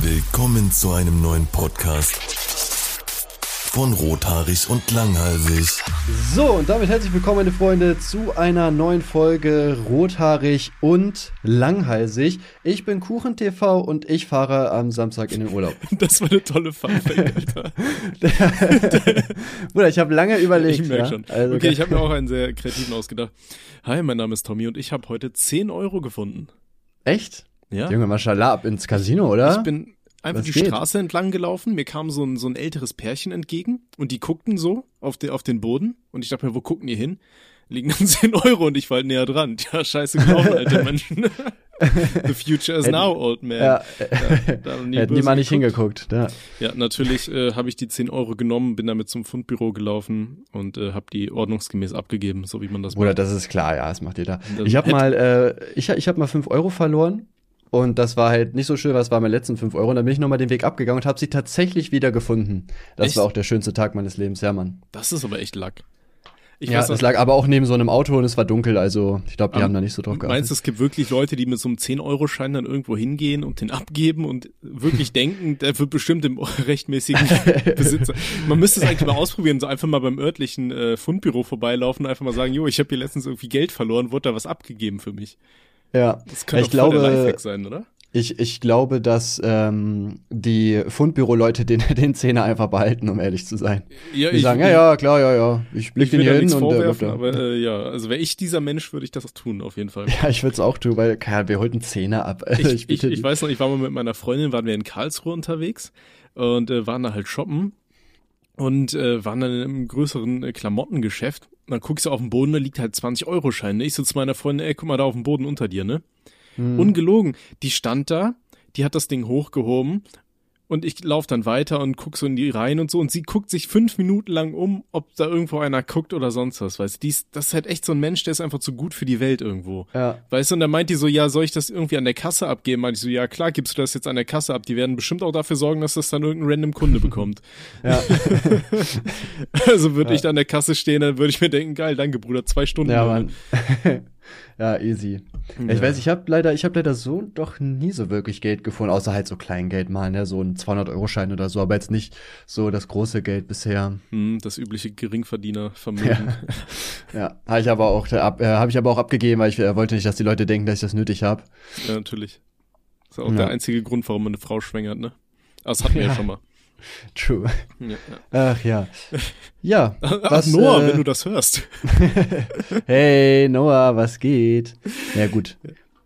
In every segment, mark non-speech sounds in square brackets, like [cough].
Willkommen zu einem neuen Podcast von Rothaarig und Langhalsig. So, und damit herzlich willkommen, meine Freunde, zu einer neuen Folge Rothaarig und Langhalsig. Ich bin KuchenTV und ich fahre am Samstag in den Urlaub. [laughs] Das war eine tolle Funfact, Alter. [laughs] Bruder, ich habe lange überlegt. Ich merke ja? schon. Also, okay, ich habe mir auch einen sehr kreativen ausgedacht. Hi, mein Name ist Tommy und ich habe heute 10 Euro gefunden. Echt? Ja? Junge, Maschallah, ab ins Casino, oder? Ich bin einfach Was die geht? Straße entlang gelaufen. Mir kam so ein, so ein älteres Pärchen entgegen und die guckten so auf, den auf den Boden und ich dachte mir, wo gucken die hin? Liegen dann [laughs] 10 Euro und ich war halt näher dran. [laughs] Ja, scheiße gelaufen, [laughs] alte Menschen. The future is Hätten- now, old man. ja, da nie hätten die mal nicht geguckt. hingeguckt. Ja. Ja, natürlich äh, habe ich die 10 Euro genommen, bin damit zum Fundbüro gelaufen und äh, habe die ordnungsgemäß abgegeben, so wie man das Bruder, macht. das ist klar, ja, das macht jeder. Das Ich habe mal, äh, ich, ich habe mal 5 Euro verloren. Und das war halt nicht so schön, was war meine letzten 5 Euro. Und dann bin ich nochmal den Weg abgegangen und habe sie tatsächlich wieder gefunden. Das Echt? war auch der schönste Tag meines Lebens, ja, Mann. Das ist aber echt Lack. Ich ja, weiß das lag aber auch neben so einem Auto und es war dunkel, also ich glaube, die Ähm, haben da nicht so drauf geachtet. Meinst du, es gibt wirklich Leute, die mit so einem 10-Euro-Schein dann irgendwo hingehen und den abgeben und wirklich [laughs] denken, der wird bestimmt im [laughs] rechtmäßigen Besitzer. Man müsste es eigentlich mal ausprobieren, so einfach mal beim örtlichen äh, Fundbüro vorbeilaufen und einfach mal sagen, jo, ich habe hier letztens irgendwie Geld verloren, wurde da was abgegeben für mich. Ja, Das könnte ich auch der glaube, Lifehack sein, oder? ich, ich glaube, dass ähm, die Fundbüro-Leute den, [laughs] den Zehner einfach behalten, um ehrlich zu sein. Ja, Die sagen, ja, ja, klar, ja, ja, ich blick Ich den hier hin und der da. aber äh, ja, also wäre ich dieser Mensch, würde ich das tun, auf jeden Fall. [laughs] Ja, ich würde es auch tun, weil keine, wir holten Zehner ab. [laughs] Ich, ich, ich, weiß noch, ich war mal mit meiner Freundin, waren wir in Karlsruhe unterwegs und äh, waren da halt shoppen und äh, waren dann in einem größeren äh, Klamottengeschäft. Dann guckst du auf den Boden, da liegt halt 20-Euro-Schein. ne? Ich so zu meiner Freundin, ey, guck mal da auf dem Boden unter dir, ne? Hm. Ungelogen. Die stand da, die hat das Ding hochgehoben und ich lauf dann weiter und guck so in die Reihen und so und sie guckt sich fünf Minuten lang um, ob da irgendwo einer guckt oder sonst was, weißt du. Das ist halt echt so ein Mensch, der ist einfach zu gut für die Welt irgendwo. Ja. Weißt du, und dann meint die so, ja, soll ich das irgendwie an der Kasse abgeben? Meinte ich so, ja, klar, gibst du das jetzt an der Kasse ab. Die werden bestimmt auch dafür sorgen, dass das dann irgendein random Kunde bekommt. Ja. [laughs] also würde Ja. ich da an der Kasse stehen, dann würde ich mir denken, geil, danke, Bruder, zwei Stunden. Ja, Mann. [laughs] Ja, easy. Ja. Ich weiß, ich habe leider, ich habe leider so doch nie so wirklich Geld gefunden, außer halt so Kleingeld mal, ne, so ein 200-Euro-Schein oder so, aber jetzt nicht so das große Geld bisher. Hm, das übliche Geringverdienervermögen. [laughs] Ja, habe ich aber auch, äh, äh, habe ich aber auch abgegeben, weil ich äh, wollte nicht, dass die Leute denken, dass ich das nötig habe. Ja, natürlich. Das ist auch Ja. der einzige Grund, warum man eine Frau schwängert, ne? Aber das hatten wir ja, Ja. schon mal. [laughs] True. Ja, ja. Ach ja. Ja. [laughs] Ach, was, Noah, äh, wenn du das hörst. [laughs] Hey, Noah, was geht? Ja, gut.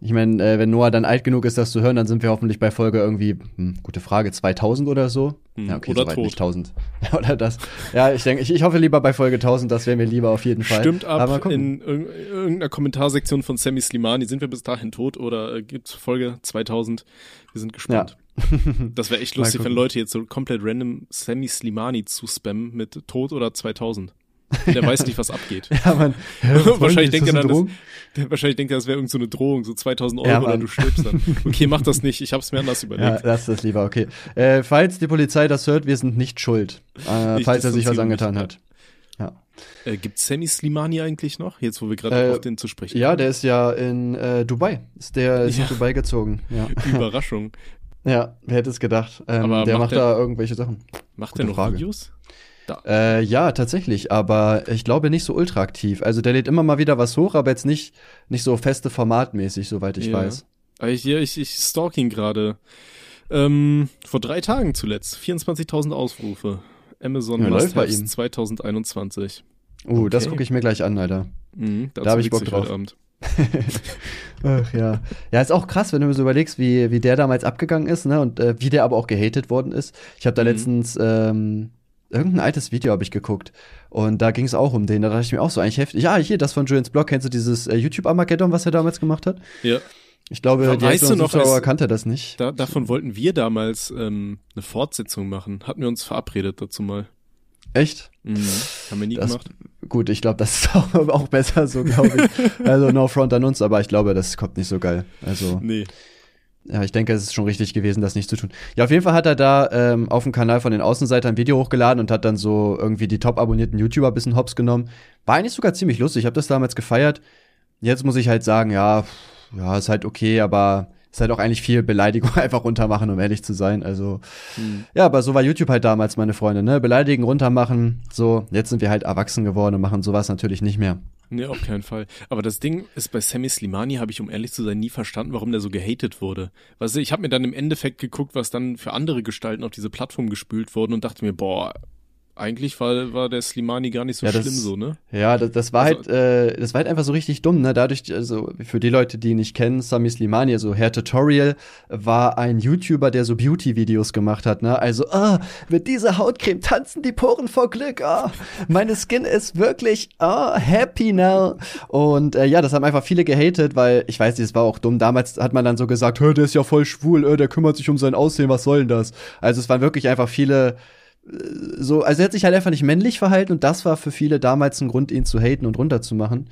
Ich meine, äh, wenn Noah dann alt genug ist, das zu hören, dann sind wir hoffentlich bei Folge irgendwie, hm, gute Frage, 2000 oder so. Hm, ja, okay, oder soweit tot. nicht 1000. oder das. Ja, ich denke, ich, ich hoffe lieber bei Folge 1000, das wäre mir lieber auf jeden Fall. Stimmt Aber mal ab gucken. in irg- irgendeiner Kommentarsektion von Sammy Slimani. Sind wir bis dahin tot oder äh, gibt's Folge 2000? Wir sind gespannt. [laughs] Das wäre echt lustig, wenn. Leute jetzt so komplett random Sammy Slimani zu spammen mit tot oder 2000. Der weiß nicht, was abgeht. [laughs] Ja, man. [laughs] wahrscheinlich denkt er dann, das, der, wahrscheinlich denkt er, das wäre irgendeine so eine Drohung, so 2000 Euro Ja, oder du stirbst dann. Okay, mach das nicht. Ich hab's mir anders Ja, überlegt. lass das lieber, okay. Äh, falls die Polizei das hört, wir sind nicht schuld. Äh, Ich falls er sich was angetan ja. hat. Ja. Äh, gibt's Sammy Slimani eigentlich noch? Jetzt, wo wir gerade Äh, auf den zu sprechen Ja, der ist ja in äh, Dubai. Ist der ist Ja. in Dubai gezogen. Ja. Überraschung. Ja, wer hätte es gedacht? Ähm, Aber der macht macht der- da irgendwelche Sachen. Macht Gute er noch Frage. Videos? Äh, ja, tatsächlich, aber ich glaube nicht so ultra aktiv. Also der lädt immer mal wieder was hoch, aber jetzt nicht, nicht so feste formatmäßig, soweit ich Ja. weiß. Ich, ja, ich, ich stalk ihn gerade. Ähm, vor drei Tagen zuletzt. 24.000 Aufrufe. Amazon Ja, läuft bei Must-Haves ihm. 2021. Uh, das Okay. gucke ich mir gleich an, Alter. Mhm, Da hab ich Bock drauf. heute Abend. [laughs] Ach ja. Ja, ist auch krass, wenn du mir so überlegst, wie, wie der damals abgegangen ist, ne? Und äh, wie der aber auch gehatet worden ist. Ich habe da Mhm. letztens ähm, irgendein altes Video habe ich geguckt. Und da ging es auch um den. Da dachte ich mir auch so eigentlich heftig. Ja, hier, das von Julians Blog. Kennst du dieses äh, YouTube-Armageddon, was er damals gemacht hat? Ja, Ich glaube, Aber die weißt Hälfte noch, Zuschauer kannte das nicht. da, davon wollten wir damals ähm, eine Fortsetzung machen. Hatten wir uns verabredet dazu mal. Echt? Mhm. Haben wir nie Das, gemacht. gut, ich glaube, das ist [laughs] auch, auch besser so, glaube ich. [laughs] also no front an uns, aber ich glaube, das kommt nicht so geil. Also, Nee. ja, ich denke, es ist schon richtig gewesen, das nicht zu tun. Ja, auf jeden Fall hat er da ähm, auf dem Kanal von den Außenseitern ein Video hochgeladen und hat dann so irgendwie die top abonnierten YouTuber ein bisschen hops genommen. War eigentlich sogar ziemlich lustig. Ich habe das damals gefeiert. Jetzt muss ich halt sagen, ja, ja, ist halt okay, aber ist halt auch eigentlich viel Beleidigung [laughs] einfach runtermachen, um ehrlich zu sein. Also, hm. ja, aber so war YouTube halt damals, meine Freunde, ne? Beleidigen, runtermachen, so. Jetzt sind wir halt erwachsen geworden und machen sowas natürlich nicht mehr. Nee, auf keinen Fall. Aber das Ding ist, bei Sammy Slimani habe ich, um ehrlich zu sein, nie verstanden, warum der so gehatet wurde. Weißt du, ich habe mir dann im Endeffekt geguckt, was dann für andere Gestalten auf diese Plattform gespült wurden und dachte mir, boah, eigentlich war, war der Slimani gar nicht so ja, das, schlimm so, ne? Ja, das, das war also, halt, äh, das war halt einfach so richtig dumm, ne? Dadurch, also für die Leute, die ihn nicht kennen, Sami Slimani, also Herr Tutorial, war ein YouTuber, der so Beauty-Videos gemacht hat, ne? Also, ah, mit dieser Hautcreme tanzen die Poren vor Glück, ah, meine Skin ist wirklich, ah, happy now. Und äh, ja, das haben einfach viele gehatet, weil, ich weiß nicht, es war auch dumm. Damals hat man dann so gesagt, hör, der ist ja voll schwul, äh, der kümmert sich um sein Aussehen, was soll denn das? Also es waren wirklich einfach viele so, also er hat sich halt einfach nicht männlich verhalten und das war für viele damals ein Grund, ihn zu haten und runterzumachen.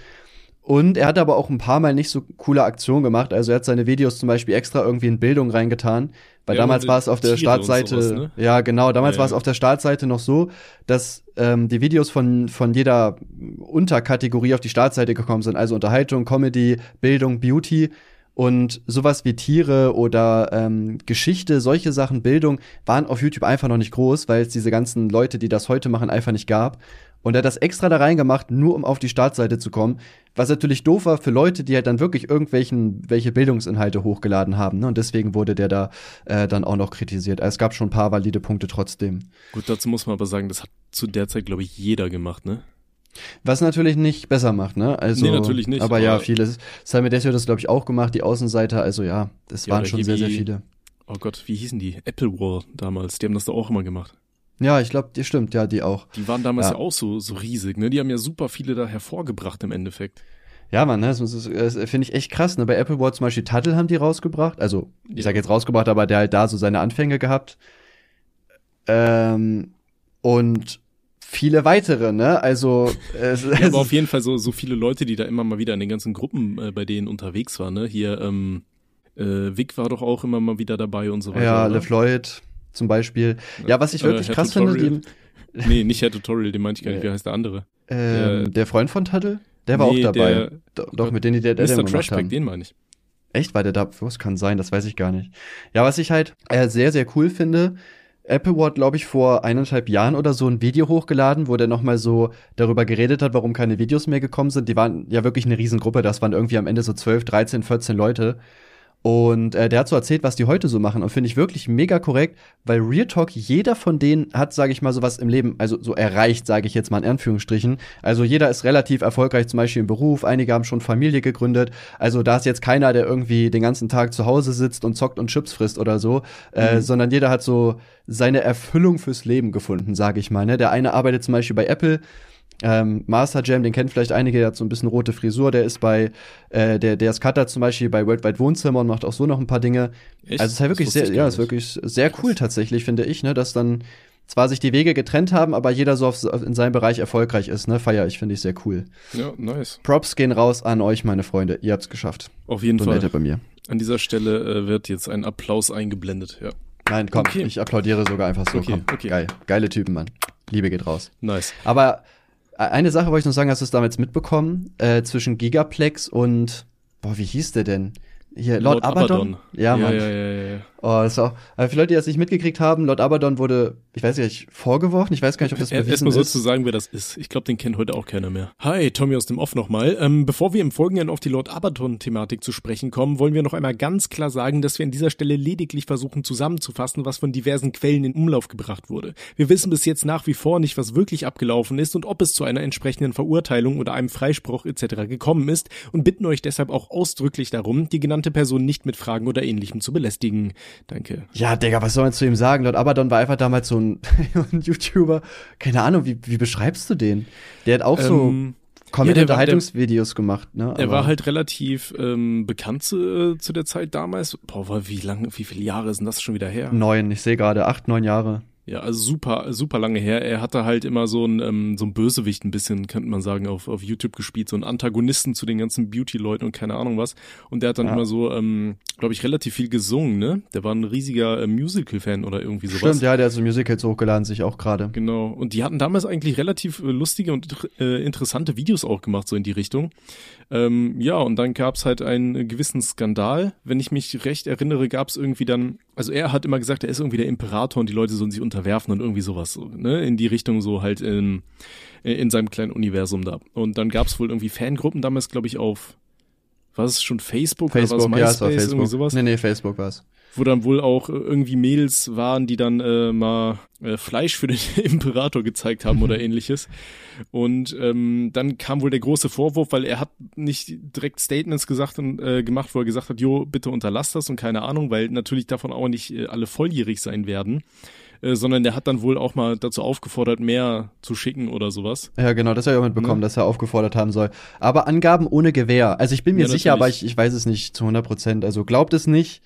Und er hat aber auch ein paar Mal nicht so coole Aktionen gemacht. Also er hat seine Videos zum Beispiel extra irgendwie in Bildung reingetan. Weil ja, damals war es auf der Startseite, sowas, ne? ja genau, damals ja, war es auf der Startseite noch so, dass ähm, die Videos von, von jeder Unterkategorie auf die Startseite gekommen sind. Also Unterhaltung, Comedy, Bildung, Beauty. Und sowas wie Tiere oder ähm, Geschichte, solche Sachen, Bildung, waren auf YouTube einfach noch nicht groß, weil es diese ganzen Leute, die das heute machen, einfach nicht gab. Und er hat das extra da reingemacht, nur um auf die Startseite zu kommen. Was natürlich doof war für Leute, die halt dann wirklich irgendwelchen welche Bildungsinhalte hochgeladen haben. Ne? Und deswegen wurde der da äh, dann auch noch kritisiert. Also es gab schon ein paar valide Punkte trotzdem. Gut, dazu muss man aber sagen, das hat zu der Zeit, glaube ich, jeder gemacht, ne? Was natürlich nicht besser macht, ne? Also, nee, natürlich nicht. Aber, aber ja, vieles. Simon Desio hat das, glaube ich, auch gemacht, die Außenseiter. Also ja, das ja, waren schon sehr, sehr viele. Oh Gott, wie hießen die? Apple War damals. Die haben das da auch immer gemacht. Ja, ich glaube, die stimmt, ja, die auch. Die waren damals ja. ja, auch so, so riesig, ne? Die haben ja super viele da hervorgebracht im Endeffekt. Ja, man, ne, das, das, das finde ich echt krass. Ne? Bei Apple War zum Beispiel Tuttle haben die rausgebracht. Also, ich ja. sag jetzt rausgebracht, aber der halt da so seine Anfänge gehabt. Ähm, und viele weitere, ne? Also es, ja, aber auf jeden Fall so so viele Leute, die da immer mal wieder in den ganzen Gruppen äh, bei denen unterwegs waren, ne? Hier ähm, äh, Vic war doch auch immer mal wieder dabei und so weiter. Ja, LeFloid zum Beispiel. Ja, was ich wirklich äh, krass Tutorial. finde, die, Nee, nicht Herr Tutorial, den meinte ich gar nicht. Wie heißt der andere? Ähm, der, der, Freund von Tuttle? Der war nee, auch dabei. Der, doch, doch, mit denen die der der Mr. Trashpack, den meine ich. Echt? War der da? Was kann sein? Das weiß ich gar nicht. Ja, was ich halt äh, sehr, sehr cool finde, Apple Ward, glaube ich, vor eineinhalb Jahren oder so ein Video hochgeladen, wo der nochmal so darüber geredet hat, warum keine Videos mehr gekommen sind. Die waren ja wirklich eine Riesengruppe. Das waren irgendwie am Ende so 12, 13, 14 Leute. Und äh, der hat so erzählt, was die heute so machen. Und finde ich wirklich mega korrekt, weil Real Talk, jeder von denen hat, sage ich mal, sowas im Leben, also so erreicht, sage ich jetzt mal in Anführungsstrichen. Also jeder ist relativ erfolgreich, zum Beispiel im Beruf. Einige haben schon Familie gegründet. Also da ist jetzt keiner, der irgendwie den ganzen Tag zu Hause sitzt und zockt und Chips frisst oder so, äh, mhm. äh, sondern jeder hat so seine Erfüllung fürs Leben gefunden, sage ich mal. Ne? Der eine arbeitet zum Beispiel bei Apple, ähm, Master Jam, den kennt vielleicht einige, der hat so ein bisschen rote Frisur, der ist bei, äh, der, der ist Cutter zum Beispiel bei Worldwide Wohnzimmer und macht auch so noch ein paar Dinge. Echt? Also es ist halt wirklich sehr, ja, ist wirklich sehr cool tatsächlich, finde ich, ne, dass dann zwar sich die Wege getrennt haben, aber jeder so auf, in seinem Bereich erfolgreich ist, ne, feier ich, finde ich sehr cool. Ja, nice. Props gehen raus an euch, meine Freunde, ihr habt's geschafft. Auf jeden Donate Fall. bei mir. An dieser Stelle äh, wird jetzt ein Applaus eingeblendet, ja. Nein, komm, okay. ich applaudiere sogar einfach so. Okay, komm. okay. Geil. Geile Typen, Mann. Liebe geht raus. Nice. Aber eine Sache wollte ich noch sagen, hast du es damals mitbekommen? Äh, zwischen Gigaplex und, boah, wie hieß der denn? Hier, Lord, Lord Abaddon? Abaddon. Ja, Mann. Ja, ja, ja, ja. Oh, das ist auch, für Leute, die das nicht mitgekriegt haben, Lord Abaddon wurde, ich weiß nicht, vorgeworfen. Ich weiß gar nicht, ob das bewiesen Erstmal so zu sagen, wer das ist. Ich glaube, den kennt heute auch keiner mehr. Hi, Tommy aus dem Off nochmal. Ähm, bevor wir im Folgenden auf die Lord Abaddon-Thematik zu sprechen kommen, wollen wir noch einmal ganz klar sagen, dass wir an dieser Stelle lediglich versuchen zusammenzufassen, was von diversen Quellen in Umlauf gebracht wurde. Wir wissen bis jetzt nach wie vor nicht, was wirklich abgelaufen ist und ob es zu einer entsprechenden Verurteilung oder einem Freispruch etc. gekommen ist und bitten euch deshalb auch ausdrücklich darum, die genannte Person nicht mit Fragen oder ähnlichem zu belästigen. Danke. Ja, Digga, was soll man zu ihm sagen? Lord Abaddon war einfach damals so ein, [laughs] ein YouTuber. Keine Ahnung, wie, wie beschreibst du den? Der hat auch ähm, so Comedy-Unterhaltungsvideos gemacht, ne? Er war halt relativ ähm, bekannt zu, äh, zu der Zeit damals. Boah, wie lange, wie viele Jahre sind das schon wieder her? Neun, ich sehe gerade, acht, neun Jahre. Ja, also super, super lange her. Er hatte halt immer so ein, ähm, so ein Bösewicht ein bisschen, könnte man sagen, auf, auf YouTube gespielt, so ein Antagonisten zu den ganzen Beauty-Leuten und keine Ahnung was. Und der hat dann ja. immer so, ähm, glaube ich, relativ viel gesungen, ne? Der war ein riesiger äh, Musical-Fan oder irgendwie sowas. Stimmt, ja, der hat so Musicals hochgeladen, sich auch gerade. Genau. Und die hatten damals eigentlich relativ äh, lustige und äh, interessante Videos auch gemacht, so in die Richtung. Ähm, ja, und dann gab's halt einen gewissen Skandal. Wenn ich mich recht erinnere, gab's irgendwie dann, also er hat immer gesagt, er ist irgendwie der Imperator und die Leute sollen sich unterwerfen und irgendwie sowas, ne, in die Richtung so halt in, in seinem kleinen Universum da. Und dann gab's wohl irgendwie Fangruppen damals, glaube ich, auf, was ist schon Facebook, Facebook oder was ja, es war MySpace, Facebook. irgendwie sowas? Nee, nee, Facebook war's. Wo dann wohl auch äh, irgendwie Mädels waren, die dann äh, mal äh, Fleisch für den [laughs] Imperator gezeigt haben oder ähnliches. Und ähm, dann kam wohl der große Vorwurf, weil er hat nicht direkt Statements gesagt und äh, gemacht, wo er gesagt hat, jo, bitte unterlass das und keine Ahnung, weil natürlich davon auch nicht äh, alle volljährig sein werden. Äh, sondern der hat dann wohl auch mal dazu aufgefordert, mehr zu schicken oder sowas. Ja, genau, das habe ich auch mitbekommen, Ne? dass er aufgefordert haben soll. Aber Angaben ohne Gewähr. Also ich bin mir Ja, sicher, aber ich, ich weiß es nicht zu 100 Prozent. Also glaubt es nicht,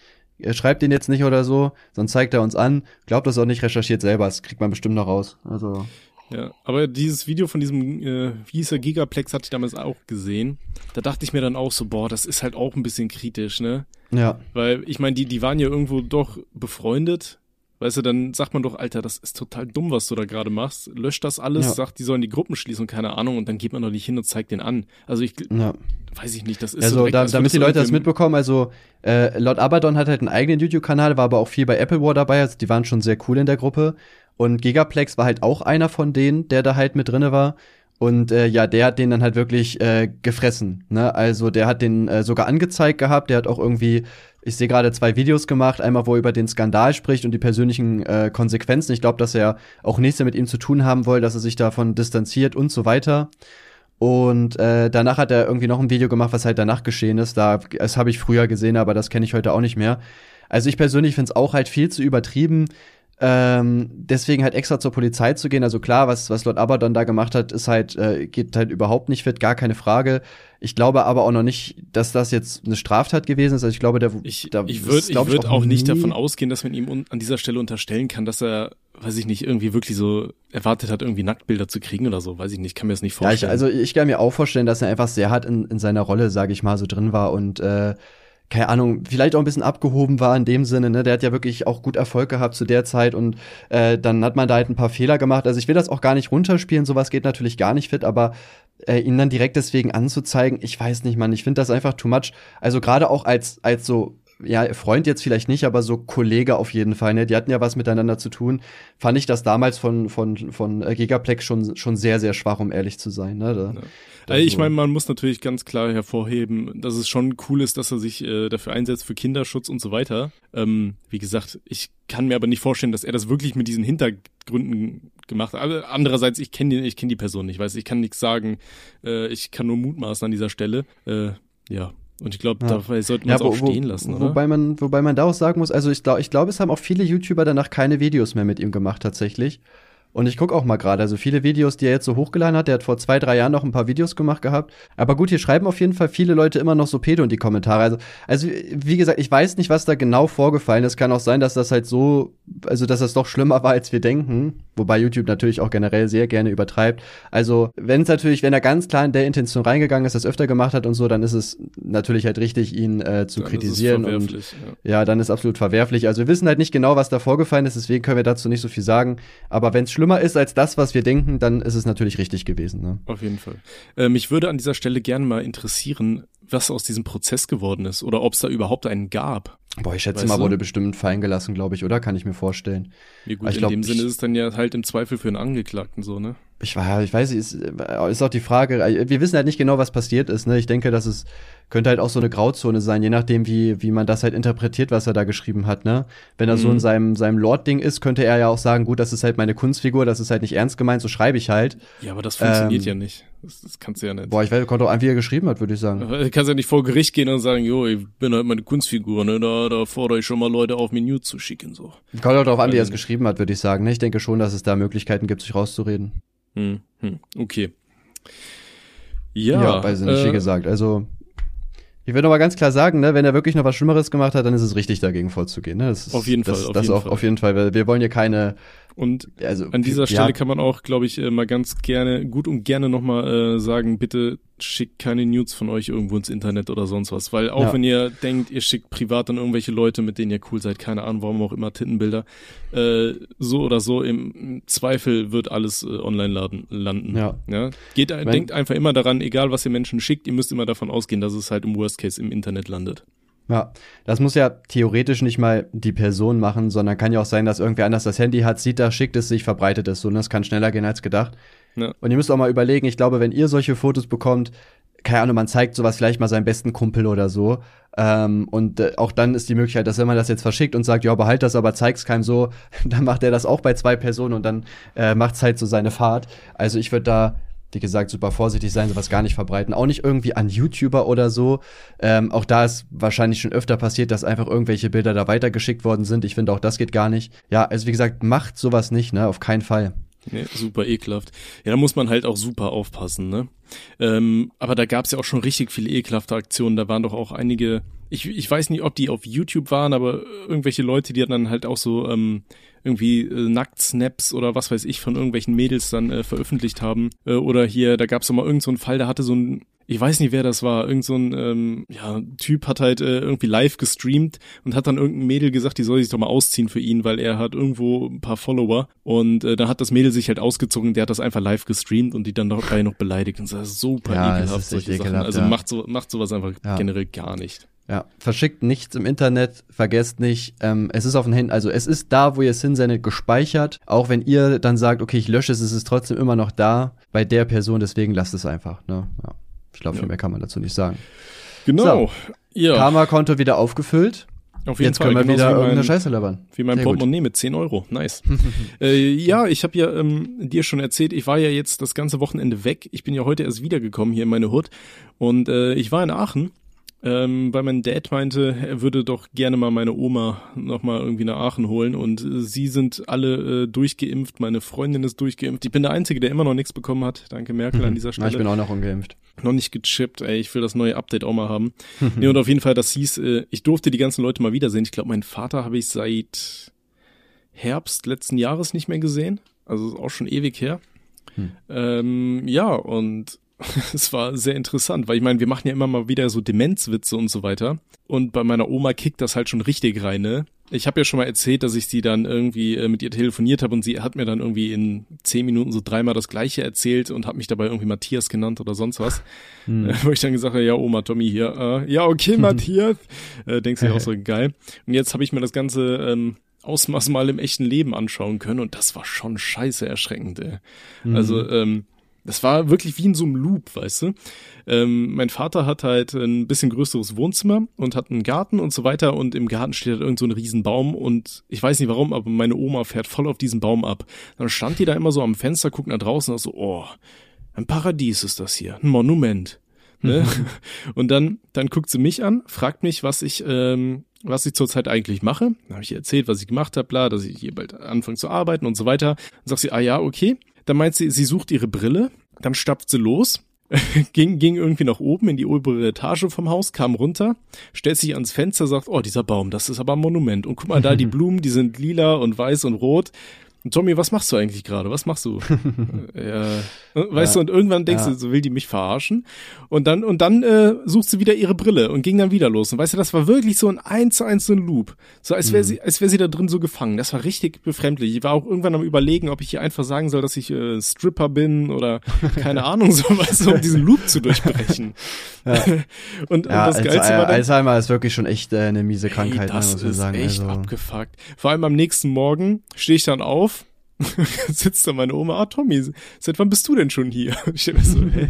schreibt den jetzt nicht oder so, sonst zeigt er uns an. Glaubt es auch nicht, recherchiert selber. Das kriegt man bestimmt noch raus. Also, Ja, aber dieses Video von diesem, äh, wie hieß der, Gigaplex, hatte ich damals auch gesehen. Da dachte ich mir dann auch so, boah, das ist halt auch ein bisschen kritisch, ne? ja. Weil ich meine, die, die waren ja irgendwo doch befreundet. Weißt du, dann sagt man doch, Alter, das ist total dumm, was du da gerade machst. Löscht das alles, Ja. sagt, die sollen die Gruppen schließen und keine Ahnung, und dann geht man doch nicht hin und zeigt den an. Also ich ja. weiß ich nicht, das ist Also, so direkt, da, damit die Leute das mitbekommen, also äh, Lord Abaddon hat halt einen eigenen YouTube-Kanal, war aber auch viel bei Apple War dabei, also die waren schon sehr cool in der Gruppe. Und Gigaplex war halt auch einer von denen, der da halt mit drinne war. Und äh, ja, der hat den dann halt wirklich äh, gefressen. Ne? Also der hat den äh, sogar angezeigt gehabt. Der hat auch irgendwie, ich sehe gerade zwei Videos gemacht. Einmal, wo er über den Skandal spricht und die persönlichen äh, Konsequenzen. Ich glaube, dass er auch nichts mit ihm zu tun haben will, dass er sich davon distanziert und so weiter. Und äh, danach hat er irgendwie noch ein Video gemacht, was halt danach geschehen ist. Da, das habe ich früher gesehen, aber das kenne ich heute auch nicht mehr. Also ich persönlich finde es auch halt viel zu übertrieben. Ähm, deswegen halt extra zur Polizei zu gehen. Also klar, was, was Lord Abaddon da gemacht hat, ist halt, äh, geht halt überhaupt nicht fit, gar keine Frage. Ich glaube aber auch noch nicht, dass das jetzt eine Straftat gewesen ist. Also ich glaube, der Ich, da ich würde ich würd auch nicht nie- davon ausgehen, dass man ihm an dieser Stelle unterstellen kann, dass er, weiß ich nicht, irgendwie wirklich so erwartet hat, irgendwie Nacktbilder zu kriegen oder so. Weiß ich nicht, kann mir das nicht Ja, ich, vorstellen. also ich kann mir auch vorstellen, dass er einfach sehr hart in, in seiner Rolle, sage ich mal, so drin war und äh, keine Ahnung, vielleicht auch ein bisschen abgehoben war in dem Sinne, ne? Der hat ja wirklich auch gut Erfolg gehabt zu der Zeit und äh, dann hat man da halt ein paar Fehler gemacht. Also ich will das auch gar nicht runterspielen, sowas geht natürlich gar nicht fit, aber äh, ihn dann direkt deswegen anzuzeigen, ich weiß nicht, Mann, ich finde das einfach too much. Also gerade auch als, als so ja, Freund jetzt vielleicht nicht, aber so Kollege auf jeden Fall, ne? Die hatten ja was miteinander zu tun. Fand ich das damals von, von, von äh, Gigaplex schon, schon sehr, sehr schwach, um ehrlich zu sein, ne? Da, Also ich meine, man muss natürlich ganz klar hervorheben, dass es schon cool ist, dass er sich äh, dafür einsetzt für Kinderschutz und so weiter. Ähm, wie gesagt, ich kann mir aber nicht vorstellen, dass er das wirklich mit diesen Hintergründen gemacht hat. Aber andererseits, ich kenne die, ich kenne die Person nicht, weiß ich kann nichts sagen. Äh, ich kann nur mutmaßen an dieser Stelle. Äh, ja. Und ich glaube, Ja. dabei sollte man es wo- auch stehen lassen, oder? Wobei man, wobei man da auch sagen muss, also ich glaube, ich glaube, es haben auch viele YouTuber danach keine Videos mehr mit ihm gemacht tatsächlich. Und ich gucke auch mal gerade, also viele Videos, die er jetzt so hochgeladen hat, der hat vor zwei, drei Jahren noch ein paar Videos gemacht gehabt. Aber gut, hier schreiben auf jeden Fall viele Leute immer noch so Pedo in die Kommentare. Also, also wie gesagt, ich weiß nicht, was da genau vorgefallen ist. Kann auch sein, dass das halt so, also dass das doch schlimmer war, als wir denken. Wobei YouTube natürlich auch generell sehr gerne übertreibt. Also, wenn es natürlich, wenn er ganz klar in der Intention reingegangen ist, das öfter gemacht hat und so, dann ist es natürlich halt richtig, ihn äh, zu Dann kritisieren und ja. ja, dann ist absolut verwerflich. Also wir wissen halt nicht genau, was da vorgefallen ist, deswegen können wir dazu nicht so viel sagen. Aber wenn es schlimmer ist als das, was wir denken, dann ist es natürlich richtig gewesen. Ne? Auf jeden Fall. Äh, mich würde an dieser Stelle gerne mal interessieren, was aus diesem Prozess geworden ist oder ob es da überhaupt einen gab. Boah, ich schätze Weißt mal, du? wurde bestimmt fallen gelassen, glaube ich, oder? Kann ich mir vorstellen. Ja gut, in glaub, dem Sinne ist es dann ja halt im Zweifel für einen Angeklagten so, ne? Ich ich weiß ist, ist auch die Frage, äh, wir wissen halt nicht genau, was passiert ist, ne? Ich denke, dass es könnte halt auch so eine Grauzone sein, je nachdem, wie, wie man das halt interpretiert, was er da geschrieben hat, ne? Wenn er so Mhm. in seinem, seinem Lord-Ding ist, könnte er ja auch sagen, gut, das ist halt meine Kunstfigur, das ist halt nicht ernst gemeint, so schreibe ich halt. Ja, aber das funktioniert Ähm, ja nicht. Das, das kannst du ja nicht. Boah, ich weiß, kommt auch an, wie er geschrieben hat, würde ich sagen. Du kannst ja nicht vor Gericht gehen und sagen, jo, ich bin halt meine Kunstfigur, ne? Da, da fordere ich schon mal Leute auf, mir Nude zu schicken, so. Kommt auch darauf an, wie er es nicht. geschrieben hat, würde ich sagen. ne? Ich denke schon, dass es da Möglichkeiten gibt, sich rauszureden. Hm, hm, okay. Ja, weiß ich nicht, wie äh, gesagt. Also, ich würde aber ganz klar sagen, ne, wenn er wirklich noch was Schlimmeres gemacht hat, dann ist es richtig, dagegen vorzugehen. Ne? Das ist, Auf jeden das, Fall, auf das jeden auch, Fall. auf jeden Fall, weil wir wollen hier keine Und Also, an dieser Stelle ja. kann man auch, glaube ich, äh, mal ganz gerne, gut und gerne nochmal äh, sagen, bitte schickt keine Nudes von euch irgendwo ins Internet oder sonst was. Weil auch Ja. wenn ihr denkt, ihr schickt privat an irgendwelche Leute, mit denen ihr cool seid, keine Ahnung, warum auch immer Tittenbilder, äh, so oder so, im, im Zweifel wird alles äh, online laden, landen. Ja. Ja? Geht, Wenn- denkt einfach immer daran, egal was ihr Menschen schickt, ihr müsst immer davon ausgehen, dass es halt im Worst Case im Internet landet. Ja, das muss ja theoretisch nicht mal die Person machen, sondern kann ja auch sein, dass irgendwer anders das Handy hat, sieht das, schickt es sich, verbreitet es so. Und das kann schneller gehen als gedacht. Ja. Und ihr müsst auch mal überlegen, ich glaube, wenn ihr solche Fotos bekommt, keine Ahnung, man zeigt sowas vielleicht mal seinem besten Kumpel oder so. Ähm, und äh, auch dann ist die Möglichkeit, dass wenn man das jetzt verschickt und sagt, ja, behalt das, aber zeig's keinem so, [laughs] dann macht er das auch bei zwei Personen und dann äh, macht's halt so seine Fahrt. Also ich würde da, wie gesagt, super vorsichtig sein, sowas gar nicht verbreiten. Auch nicht irgendwie an YouTuber oder so. Ähm, auch da ist wahrscheinlich schon öfter passiert, dass einfach irgendwelche Bilder da weitergeschickt worden sind. Ich finde auch, das geht gar nicht. Ja, also wie gesagt, macht sowas nicht, ne? Auf keinen Fall. Nee, super ekelhaft. Ja, da muss man halt auch super aufpassen, ne? Ähm, aber da gab's ja auch schon richtig viele ekelhafte Aktionen. Da waren doch auch einige, ich, ich weiß nicht, ob die auf YouTube waren, aber irgendwelche Leute, die dann halt auch so ähm, irgendwie äh, Nackt-Snaps oder was weiß ich von irgendwelchen Mädels dann äh, veröffentlicht haben. Äh, oder hier, da gab's doch mal irgend so einen Fall, da hatte so ein ich weiß nicht, wer das war. Irgend so ein ähm, ja, Typ hat halt äh, irgendwie live gestreamt und hat dann irgendein Mädel gesagt, die soll sich doch mal ausziehen für ihn, weil er hat irgendwo ein paar Follower. Und äh, dann hat das Mädel sich halt ausgezogen, der hat das einfach live gestreamt und die dann dabei noch beleidigt. Und so das ist super Ja, ekelhaft, ist solche Sachen. ekelhaft, Also ja. macht, so, macht sowas einfach Ja. generell gar nicht. Ja, verschickt nichts im Internet, vergesst nicht, ähm, es ist auf den Händen, also es ist da, wo ihr es hinsendet, gespeichert. Auch wenn ihr dann sagt, okay, ich lösche es, ist es trotzdem immer noch da bei der Person, deswegen lasst es einfach. Ne? Ja. Ich glaube, viel Ja. mehr kann man dazu nicht sagen. Genau. Ja, Karma-Konto wieder aufgefüllt. auf jeden Jetzt Fall. können wir genauso wieder wie irgendeine Scheiße labern. Wie mein Sehr gut. Portemonnaie mit 10 Euro. Nice. [laughs] äh, ja, ich habe ja ähm, dir schon erzählt, ich war ja jetzt das ganze Wochenende weg. Ich bin ja heute erst wiedergekommen hier in meine Hut. Und äh, ich war in Aachen, ähm, weil mein Dad meinte, er würde doch gerne mal meine Oma nochmal irgendwie nach Aachen holen. Und äh, sie sind alle äh, durchgeimpft. Meine Freundin ist durchgeimpft. Ich bin der Einzige, der immer noch nichts bekommen hat. Danke Merkel an dieser Ja, Stelle ich bin auch noch ungeimpft. noch nicht gechippt, ey, ich will das neue Update auch mal haben. [laughs] nee, und auf jeden Fall, das hieß, äh, ich durfte die ganzen Leute mal wiedersehen. Ich glaube, meinen Vater habe ich seit Herbst letzten Jahres nicht mehr gesehen. Also ist auch schon ewig her. Hm. Ähm, ja, und [laughs] es war sehr interessant, weil ich meine, wir machen ja immer mal wieder so Demenzwitze und so weiter. Und bei meiner Oma kickt das halt schon richtig rein, ne? Ich habe ja schon mal erzählt, dass ich sie dann irgendwie äh, mit ihr telefoniert habe und sie hat mir dann irgendwie in zehn Minuten so dreimal das gleiche erzählt und hat mich dabei irgendwie Matthias genannt oder sonst was. Hm. Äh, [laughs] wo ich dann gesagt habe, ja, Oma Tommy hier, äh, ja, okay, [laughs] Matthias. Äh, denkst du auch so geil. Und jetzt habe ich mir das ganze ähm, Ausmaß mal im echten Leben anschauen können und das war schon scheiße erschreckend, ey. Mhm. Also, ähm, das war wirklich wie in so einem Loop, weißt du? Ähm, mein Vater hat halt ein bisschen größeres Wohnzimmer und hat einen Garten und so weiter und im Garten steht halt irgend so ein Riesenbaum und ich weiß nicht warum, aber meine Oma fährt voll auf diesen Baum ab. Dann stand die da immer so am Fenster, guckt nach draußen und so, oh, ein Paradies ist das hier, ein Monument. Ne? [laughs] Und dann, dann guckt sie mich an, fragt mich, was ich, ähm, was ich zurzeit eigentlich mache. Dann habe ich ihr erzählt, was ich gemacht habe, bla, dass ich hier bald anfange zu arbeiten und so weiter. Dann sagt sie, ah ja, okay. Dann meint sie, sie sucht ihre Brille, dann stapft sie los, [laughs] ging, ging irgendwie nach oben in die obere Etage vom Haus, kam runter, stellt sich ans Fenster, sagt, oh, dieser Baum, das ist aber ein Monument. Und guck mal da, die [laughs] Blumen, die sind lila und weiß und rot. Tommy, was machst du eigentlich gerade? Was machst du? äh, [laughs] ja, weißt Ja. du, und irgendwann denkst Ja. du, so will die mich verarschen. Und dann, und dann äh, sucht sie wieder ihre Brille und ging dann wieder los. Und weißt du, das war wirklich so ein eins zu eins so ein Loop. So als Mhm. wäre sie, als wäre sie da drin so gefangen. Das war richtig befremdlich. Ich war auch irgendwann am überlegen, ob ich ihr einfach sagen soll, dass ich äh, Stripper bin oder [laughs] keine Ahnung, sowas, um diesen Loop zu durchbrechen. [laughs] und, Ja, und das Alzheimer, Geilste war dann, Alzheimer ist wirklich schon echt äh, eine miese Krankheit, ne, das muss man ist sagen. echt also, abgefuckt. Vor allem am nächsten Morgen stehe ich dann auf, [laughs] sitzt da meine Oma, ah Tommy, seit wann bist du denn schon hier? [laughs] Ich so, hey,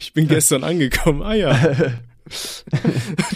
ich bin [laughs] gestern angekommen, ah ja.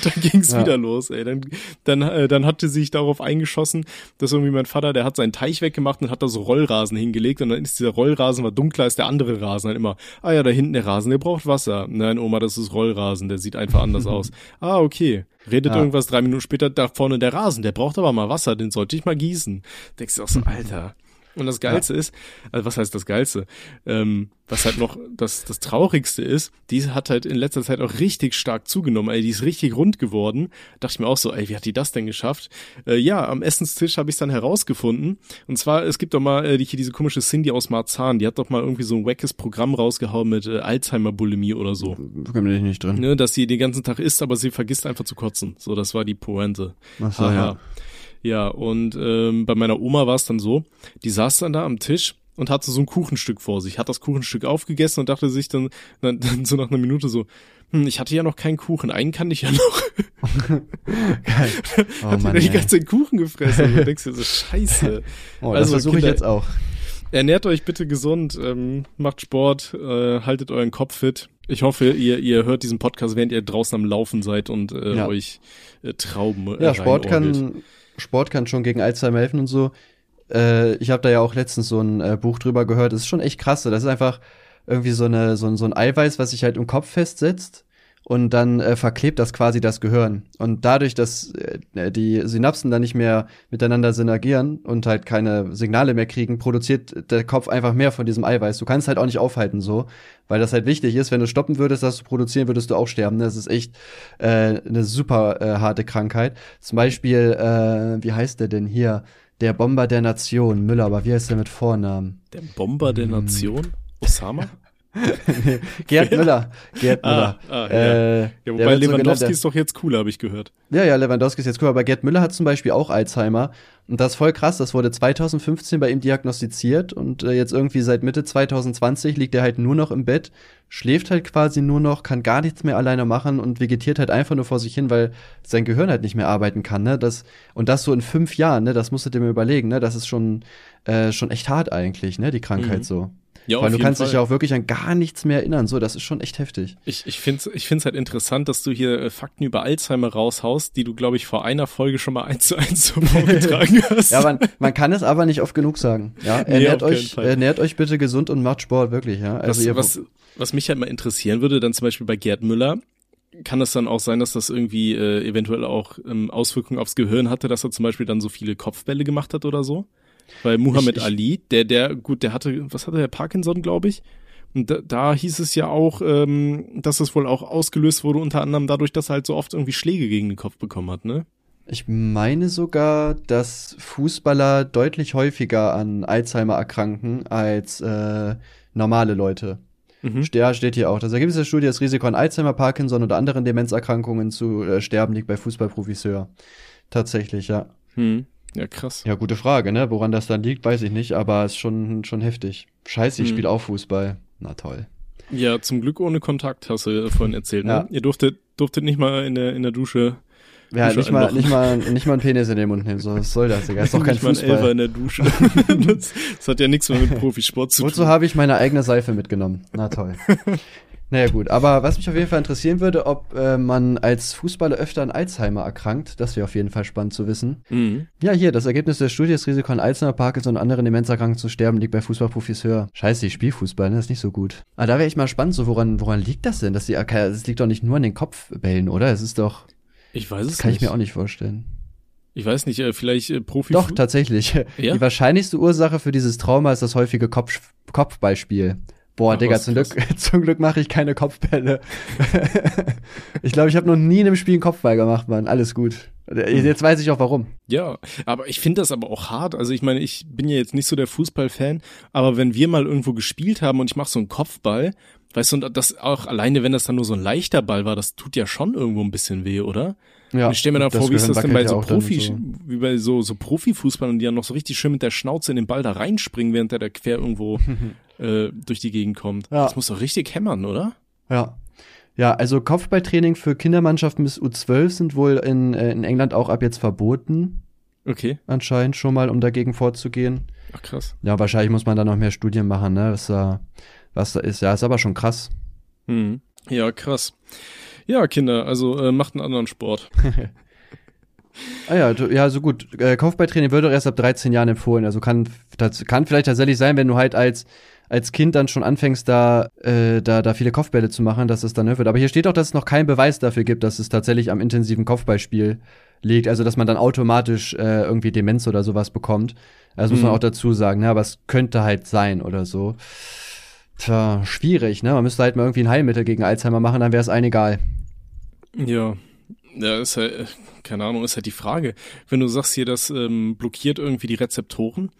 dann ging's Ja. wieder los, ey. Dann, dann, äh, dann hatte sich darauf eingeschossen, dass irgendwie mein Vater, der hat seinen Teich weggemacht und hat da so Rollrasen hingelegt und dann ist dieser Rollrasen war dunkler als der andere Rasen. Dann immer, ah ja, da hinten der Rasen, der braucht Wasser. Nein, Oma, das ist Rollrasen, der sieht einfach anders aus. Ah, okay. Redet Ja. irgendwas drei Minuten später, da vorne der Rasen, der braucht aber mal Wasser, den sollte ich mal gießen. Denkst du auch so, Alter. Und das Geilste ja. ist, also was heißt das Geilste? Ähm, was halt noch das, das Traurigste ist, die hat halt in letzter Zeit auch richtig stark zugenommen, ey, die ist richtig rund geworden. Dachte ich mir auch so, ey, wie hat die das denn geschafft? Äh, ja, am Essenstisch habe ich dann herausgefunden. Und zwar, es gibt doch mal äh, hier diese komische Cindy aus Marzahn, die hat doch mal irgendwie so ein wackes Programm rausgehauen mit äh, Alzheimer-Bulimie oder so. Da bin ich nicht drin. Ne, dass sie den ganzen Tag isst, aber sie vergisst einfach zu kotzen. So, das war die Pointe. Ach so, ja. Ja, und ähm, bei meiner Oma war es dann so, die saß dann da am Tisch und hatte so ein Kuchenstück vor sich, hat das Kuchenstück aufgegessen und dachte sich dann, dann, [laughs] dann so nach einer Minute so, hm, ich hatte ja noch keinen Kuchen, einen kann ich ja noch. [laughs] Geil. [laughs] Oh, hat Mann, die ganze Kuchen gefressen und du denkst dir so, scheiße. Oh, also, das versuche ich jetzt auch. Ernährt euch bitte gesund, ähm, macht Sport, äh, haltet euren Kopf fit. Ich hoffe, ihr, ihr hört diesen Podcast, während ihr draußen am Laufen seid und äh, ja. euch äh, Trauben Ja, Sport kann, Sport kann schon gegen Alzheimer helfen und so. Äh, ich habe da ja auch letztens so ein äh, Buch drüber gehört. Das ist schon echt krass. Das ist einfach irgendwie so, eine, so, ein, so ein Eiweiß, was sich halt im Kopf festsetzt und dann äh, verklebt das quasi das Gehirn. Und dadurch, dass äh, die Synapsen dann nicht mehr miteinander synergieren und halt keine Signale mehr kriegen, produziert der Kopf einfach mehr von diesem Eiweiß. Du kannst halt auch nicht aufhalten so, weil das halt wichtig ist. Wenn du stoppen würdest, das zu produzieren, würdest du auch sterben. Das ist echt äh, eine super äh, harte Krankheit. Zum Beispiel, äh, wie heißt der denn hier? Der Bomber der Nation, Müller, aber wie heißt der mit Vornamen? Der Bomber der hm. Nation? Osama? Gerd Müller. Gerd ah, Müller. Ah, ah, äh, ja. ja, wobei Lewandowski so ist doch jetzt cooler, habe ich gehört. Ja, ja, Lewandowski ist jetzt cooler, aber Gerd Müller hat zum Beispiel auch Alzheimer. Und das ist voll krass. Das wurde 2015 bei ihm diagnostiziert und äh, jetzt irgendwie seit Mitte 2020 liegt er halt nur noch im Bett, schläft halt quasi nur noch, kann gar nichts mehr alleine machen und vegetiert halt einfach nur vor sich hin, weil sein Gehirn halt nicht mehr arbeiten kann. Ne? Das, und das so in fünf Jahren, ne? das musst du dir mal überlegen. Ne? Das ist schon, äh, schon echt hart eigentlich, ne? die Krankheit mhm. so. Ja, Weil du kannst Fall. dich ja auch wirklich an gar nichts mehr erinnern. So, das ist schon echt heftig. Ich, ich finde es ich find's halt interessant, dass du hier äh, Fakten über Alzheimer raushaust, die du, glaube ich, vor einer Folge schon mal eins zu eins so [laughs] vorgetragen hast. ja, man, man kann es aber nicht oft genug sagen. Ja, ernährt, nee, euch, ernährt euch bitte gesund und macht Sport, wirklich. Ja? Also was, was, was mich halt mal interessieren würde, dann zum Beispiel bei Gerd Müller, kann es dann auch sein, dass das irgendwie äh, eventuell auch ähm, Auswirkungen aufs Gehirn hatte, dass er zum Beispiel dann so viele Kopfbälle gemacht hat oder so? Weil Muhammad ich, Ali, der, der, gut, der hatte, was hatte der, Parkinson, glaube ich. Und da, da hieß es ja auch, ähm, dass es wohl auch ausgelöst wurde, unter anderem dadurch, dass er halt so oft irgendwie Schläge gegen den Kopf bekommen hat, ne? Ich meine sogar, dass Fußballer deutlich häufiger an Alzheimer erkranken als äh, normale Leute. Mhm. Ja, steht hier auch. Das Ergebnis der Studie, das Risiko an Alzheimer, Parkinson oder anderen Demenzerkrankungen zu äh, sterben liegt bei Fußballprofis höher. Tatsächlich, ja. Hm. Ja, krass. Ja, gute Frage, ne? Woran das dann liegt, weiß ich nicht, aber es ist schon, schon heftig. Scheiße, ich hm. spiele auch Fußball. Na toll. Ja, zum Glück ohne Kontakt, hast du vorhin erzählt, ne? Ja. Ihr durftet, durftet nicht mal in der, in der Dusche. Ja, nicht mal, nicht mal, nicht mal einen Penis in den Mund nehmen, so, was soll das, Digga? Ist doch [laughs] kein nicht Fußball. Mal Elfer in der Dusche. [laughs] das, das, hat ja nichts mehr mit Profisport zu tun. Wozu habe ich meine eigene Seife mitgenommen? Na toll. [laughs] Naja gut, aber was mich auf jeden Fall interessieren würde, ob äh, man als Fußballer öfter an Alzheimer erkrankt, das wäre auf jeden Fall spannend zu wissen. Mhm. Ja, hier, das Ergebnis der Studie, das Risiko an Alzheimer, Parkinson und anderen Demenzerkrankungen zu sterben, liegt bei Fußballprofis höher. Scheiße, ich spiele Fußball, ne? das ist nicht so gut. Aber ah, da wäre ich mal spannend, so woran, woran liegt das denn? Dass die, das liegt doch nicht nur an den Kopfbällen, oder? Es ist doch... Ich weiß es das kann nicht. ich mir auch nicht vorstellen. Ich weiß nicht, äh, vielleicht äh, Profi. Doch, tatsächlich. Ja? Die wahrscheinlichste Ursache für dieses Trauma ist das häufige Kopf Kopfballspiel. Boah, Ach, Digga, zum Glück, [laughs] zum Glück mache ich keine Kopfbälle. [laughs] ich glaube, ich habe noch nie in einem Spiel einen Kopfball gemacht, Mann. Alles gut. Hm. Jetzt weiß ich auch warum. Ja, aber ich finde das aber auch hart. Also ich meine, ich bin ja jetzt nicht so der Fußballfan, aber wenn wir mal irgendwo gespielt haben und ich mache so einen Kopfball, weißt du, und das auch alleine, wenn das dann nur so ein leichter Ball war, das tut ja schon irgendwo ein bisschen weh, oder? Ja. Und ich stelle mir da vor, wie ist das denn bei so Profi, so. wie bei so, so Profifußballern, die ja noch so richtig schön mit der Schnauze in den Ball da reinspringen, während der da quer irgendwo [laughs] äh, durch die Gegend kommt. Ja. Das muss doch richtig hämmern, oder? Ja. Ja, also Kopfballtraining für Kindermannschaften bis U12 sind wohl in, äh, in England auch ab jetzt verboten. Okay. Anscheinend schon mal, um dagegen vorzugehen. Ach krass. Ja, wahrscheinlich muss man da noch mehr Studien machen, ne, was da, was da ist. Ja, ist aber schon krass. Hm. Ja, krass. Ja, Kinder, also äh, macht einen anderen Sport. [laughs] ah ja, ja, so gut. Äh, Kopfballtraining wird doch erst ab 13 Jahren empfohlen. Also kann, das kann vielleicht tatsächlich sein, wenn du halt als als Kind dann schon anfängst, da, äh, da, da viele Kopfbälle zu machen, dass es dann hilft. Aber hier steht auch, dass es noch keinen Beweis dafür gibt, dass es tatsächlich am intensiven Kopfballspiel liegt, also dass man dann automatisch äh, irgendwie Demenz oder sowas bekommt. Das muss man Mhm. auch dazu sagen, ne? aber es könnte halt sein oder so. Tja, schwierig, ne? Man müsste halt mal irgendwie ein Heilmittel gegen Alzheimer machen, dann wäre es allen egal. Ja. Ja, ist halt, äh, keine Ahnung, ist halt die Frage. Wenn du sagst hier, das ähm, blockiert irgendwie die Rezeptoren,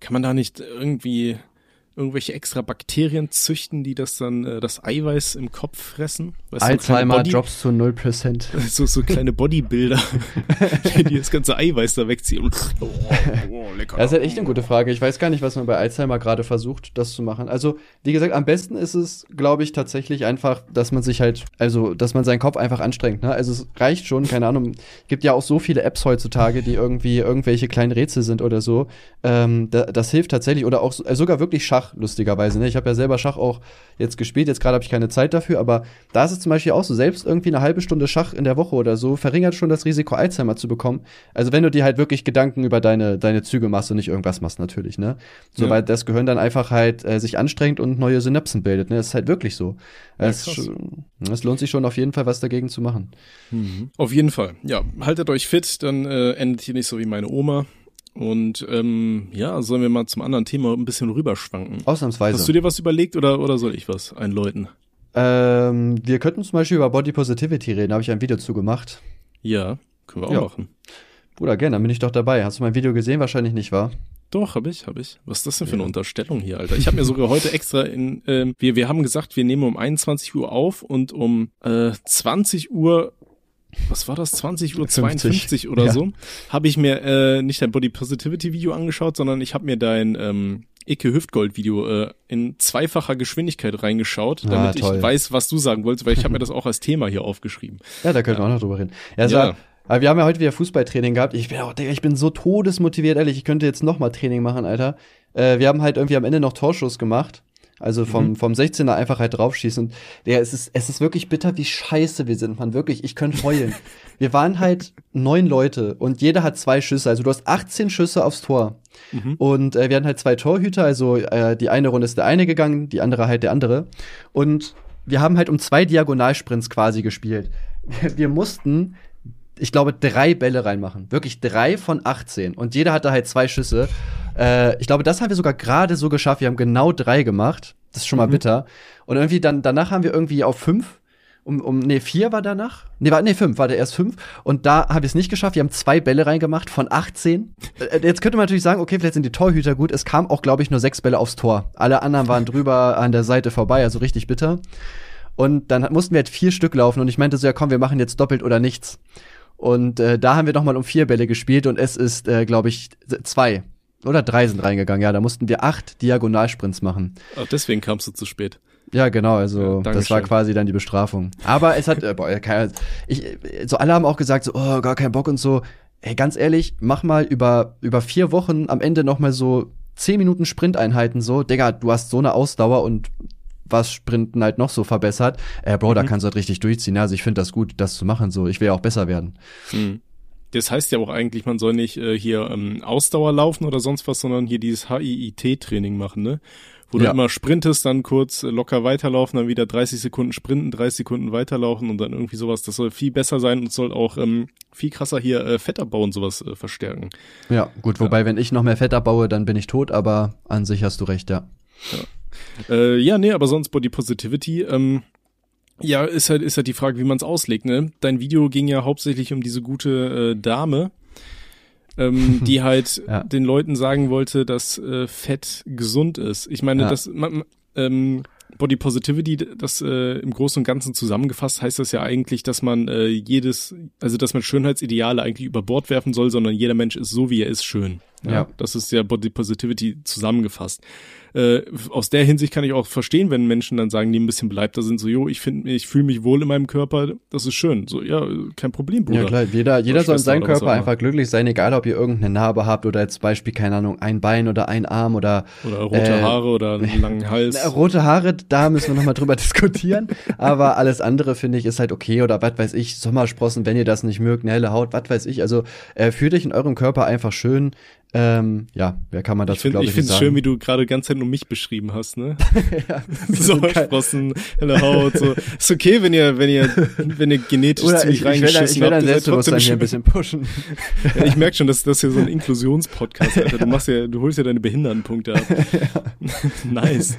kann man da nicht irgendwie irgendwelche extra Bakterien züchten, die das dann, äh, das Eiweiß im Kopf fressen? Weißt Alzheimer Body- drops zu 0%. [laughs] So, so kleine Bodybuilder, [laughs] die das ganze Eiweiß da wegziehen. Oh, oh, lecker. Das ist halt echt eine gute Frage. Ich weiß gar nicht, was man bei Alzheimer gerade versucht, das zu machen. Also, wie gesagt, am besten ist es, glaube ich, tatsächlich einfach, dass man sich halt, also, dass man seinen Kopf einfach anstrengt. Ne? Also, es reicht schon, keine Ahnung. Gibt ja auch so viele Apps heutzutage, die irgendwie irgendwelche kleinen Rätsel sind oder so. Ähm, da, das hilft tatsächlich. Oder auch so- äh, sogar wirklich Schach, lustigerweise. Ne? Ich habe ja selber Schach auch jetzt gespielt. Jetzt gerade habe ich keine Zeit dafür, aber da ist es zum Beispiel auch so, selbst irgendwie eine halbe Stunde Schach in der Woche oder so verringert schon das Risiko, Alzheimer zu bekommen. Also wenn du dir halt wirklich Gedanken über deine, deine Züge machst und nicht irgendwas machst, natürlich, ne? So, Ja. weil das Gehirn dann einfach halt äh, sich anstrengt und neue Synapsen bildet, ne? Das ist halt wirklich so. Ja, Es es lohnt sich schon auf jeden Fall, was dagegen zu machen. Auf jeden Fall. Ja, haltet euch fit, dann äh, endet ihr nicht so wie meine Oma. Und ähm, ja, sollen wir mal zum anderen Thema ein bisschen rüberschwanken. Ausnahmsweise. Hast du dir was überlegt oder, oder soll ich was einläuten? ähm, wir könnten zum Beispiel über Body Positivity reden, habe ich ein Video zu gemacht. Ja, können wir auch Ja. machen. Bruder, gerne, dann bin ich doch dabei. Hast du mein Video gesehen? Wahrscheinlich nicht, wahr? Doch, hab ich, hab ich. Was ist das denn für eine Ja. Unterstellung hier, Alter? Ich habe mir sogar heute extra in, ähm, wir, wir haben gesagt, wir nehmen um 21 Uhr auf und um äh, 20 Uhr, was war das, 20 Uhr 52 oder Ja. so, habe ich mir äh, nicht dein Body Positivity Video angeschaut, sondern ich habe mir dein ähm, Icke Hüftgold Video äh, in zweifacher Geschwindigkeit reingeschaut, Ah, damit toll. ich weiß, was du sagen wolltest, weil ich habe mir das auch als Thema hier aufgeschrieben. Ja, da können wir auch noch drüber reden. Ja, Ja. War, aber wir haben ja heute wieder Fußballtraining gehabt. Ich bin, auch, Digga, ich bin so todesmotiviert, ehrlich. Ich könnte jetzt noch mal Training machen, Alter. Äh, wir haben halt irgendwie am Ende noch Torschuss gemacht. Also vom, Mhm. vom 16er einfach halt draufschießen. Und der, es ist, es ist wirklich bitter, wie scheiße wir sind, man. Wirklich, ich könnte heulen. [laughs] wir waren halt neun Leute und jeder hat zwei Schüsse. Also du hast 18 Schüsse aufs Tor. Mhm. Und äh, wir hatten halt zwei Torhüter, also äh, die eine Runde ist der eine gegangen, die andere halt der andere. Und wir haben halt um zwei Diagonalsprints quasi gespielt. Wir, [laughs] wir mussten, ich glaube, drei Bälle reinmachen. Wirklich drei von 18. Und jeder hatte halt zwei Schüsse. Äh, ich glaube, das haben wir sogar gerade so geschafft. Wir haben genau drei gemacht. Das ist schon mal Mhm. bitter. Und irgendwie dann, danach haben wir irgendwie auf fünf um, um, nee, vier war danach. Nee, war, nee, fünf, war der erst fünf. Und da habe ich es nicht geschafft. Wir haben zwei Bälle reingemacht von 18. Äh, jetzt könnte man natürlich sagen, okay, vielleicht sind die Torhüter gut. Es kam auch, glaube ich, nur sechs Bälle aufs Tor. Alle anderen waren drüber an der Seite vorbei, also richtig bitter. Und dann mussten wir halt vier Stück laufen und ich meinte so, ja komm, wir machen jetzt doppelt oder nichts. Und äh, da haben wir noch mal um vier Bälle gespielt und es ist, äh, glaube ich, zwei oder drei sind reingegangen. Ja, da mussten wir acht Diagonalsprints machen. Ach, deswegen kamst du zu spät. Ja, genau, also Ja, das war quasi dann die Bestrafung. Aber es hat, [laughs] äh, boah, keine, ich, so alle haben auch gesagt, so, oh, gar keinen Bock und so. Ey, ganz ehrlich, mach mal über, über vier Wochen am Ende noch mal so zehn Minuten Sprinteinheiten so. Digga, du hast so eine Ausdauer und was Sprinten halt noch so verbessert. Äh, Bro, da Mhm. kannst du halt richtig durchziehen. Also ich finde das gut, das zu machen so. Ich will ja auch besser werden. Hm. Das heißt ja auch eigentlich, man soll nicht äh, hier ähm, Ausdauer laufen oder sonst was, sondern hier dieses HIIT-Training machen, ne? Wo du Ja. immer sprintest, dann kurz äh, locker weiterlaufen, dann wieder 30 Sekunden sprinten, 30 Sekunden weiterlaufen und dann irgendwie sowas. Das soll viel besser sein und soll auch ähm, viel krasser hier äh, Fettabbau und sowas äh, verstärken. Ja, gut, wobei, wenn ich noch mehr Fett abbaue, dann bin ich tot, aber an sich hast du recht, ja. Äh, ja, nee, aber sonst Body Positivity. Ähm, ja, ist halt, ist halt die Frage, wie man es auslegt, ne? Dein Video ging ja hauptsächlich um diese gute äh, Dame, ähm, [laughs] die halt Ja. den Leuten sagen wollte, dass äh, Fett gesund ist. Ich meine, Ja. das man, ähm, Body Positivity, das äh, im Großen und Ganzen zusammengefasst heißt das ja eigentlich, dass man äh, jedes, also dass man Schönheitsideale eigentlich über Bord werfen soll, sondern jeder Mensch ist so, wie er ist, schön. Ja. Das ist ja Body Positivity zusammengefasst. Äh, aus der Hinsicht kann ich auch verstehen, wenn Menschen dann sagen, die ein bisschen beleibter sind, so, jo, ich finde, ich fühle mich wohl in meinem Körper, das ist schön. So, ja, kein Problem, Bruder. Ja klar, jeder, jeder soll in seinem Körper einfach glücklich sein, egal ob ihr irgendeine Narbe habt oder jetzt Beispiel, keine Ahnung, ein Bein oder ein Arm oder Oder rote Äh, Haare oder einen langen [laughs] Hals. Na, rote Haare, da müssen wir nochmal drüber [laughs] diskutieren. Aber alles andere finde ich ist halt okay oder was weiß ich, Sommersprossen, wenn ihr das nicht mögt, eine helle Haut, was weiß ich. Also äh, fühlt euch in eurem Körper einfach schön. Ähm, ja, wer kann man dazu, glaube ich, ich finde es schön, wie du gerade ganz Zeit nur mich beschrieben hast, ne? [laughs] ja, Sommersprossen, helle Haut, so. Ist okay, wenn ihr, wenn ihr, wenn ihr genetisch Oder ziemlich ich, reingeschissen ich will, habt. Ich will dein Selbstbewusstsein hier ein bisschen pushen. [laughs] ja, ich merke schon, dass das hier so ein Inklusionspodcast, Alter. Du machst ja, du holst ja deine Behindertenpunkte ab. [laughs] nice.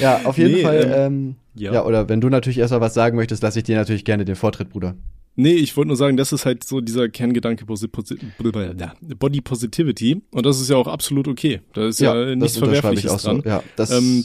Ja, auf jeden nee, Fall, ähm, ähm, ja. ja, oder wenn du natürlich erst mal was sagen möchtest, lasse ich dir natürlich gerne den Vortritt, Bruder. Nee, ich wollte nur sagen, das ist halt so dieser Kerngedanke Body Positivity und das ist ja auch absolut okay. Da ist ja, ja nichts Verwerfliches dran. So. Ja, das, ähm,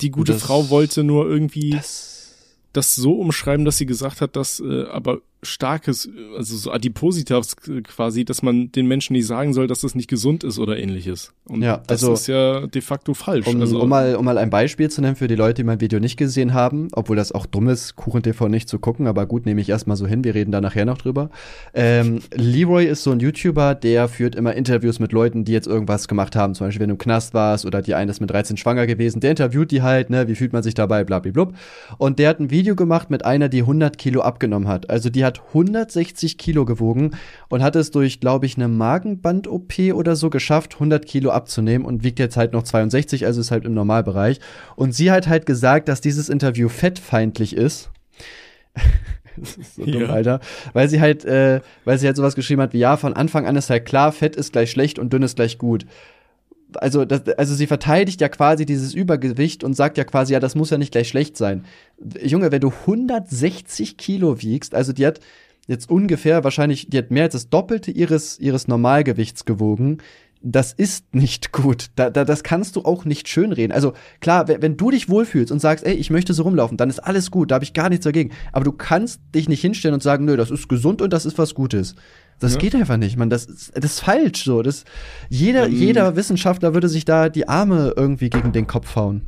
die gute das, Frau wollte nur irgendwie das, das so umschreiben, dass sie gesagt hat, dass äh, aber starkes, also so Adipositas quasi, dass man den Menschen nicht sagen soll, dass das nicht gesund ist oder ähnliches. Und ja, also, das ist ja de facto falsch. Um, also, um, mal, um mal ein Beispiel zu nennen für die Leute, die mein Video nicht gesehen haben, obwohl das auch dumm ist, Kuchen TV nicht zu gucken, aber gut, nehme ich erstmal so hin, wir reden da nachher noch drüber. Ähm, Leroy ist so ein YouTuber, der führt immer Interviews mit Leuten, die jetzt irgendwas gemacht haben, zum Beispiel wenn du im Knast warst oder die eine ist mit 13 schwanger gewesen, der interviewt die halt, ne, wie fühlt man sich dabei, blablablub. Und der hat ein Video gemacht mit einer, die 100 Kilo abgenommen hat. Also die hat 160 Kilo gewogen und hat es durch, glaube ich, eine Magenband-OP oder so geschafft, 100 Kilo abzunehmen und wiegt jetzt halt noch 62, also ist halt im Normalbereich. Und sie hat halt gesagt, dass dieses Interview fettfeindlich ist. [laughs] das ist so dumm, ja. Alter. Weil sie halt, äh, weil sie halt sowas geschrieben hat wie, ja, von Anfang an ist halt klar, Fett ist gleich schlecht und dünn ist gleich gut also, das, also sie verteidigt ja quasi dieses Übergewicht und sagt ja quasi, ja, das muss ja nicht gleich schlecht sein. Junge, wenn du 160 Kilo wiegst, also die hat jetzt ungefähr wahrscheinlich, die hat mehr als das Doppelte ihres, ihres Normalgewichts gewogen. Das ist nicht gut. Da, da, das kannst du auch nicht schönreden. Also klar, wenn, wenn du dich wohlfühlst und sagst, ey, ich möchte so rumlaufen, dann ist alles gut, da habe ich gar nichts dagegen. Aber du kannst dich nicht hinstellen und sagen, nö, das ist gesund und das ist was Gutes. Das ja. geht einfach nicht, man. Das, ist, das ist falsch so. Das, jeder, ähm, jeder Wissenschaftler würde sich da die Arme irgendwie gegen den Kopf hauen.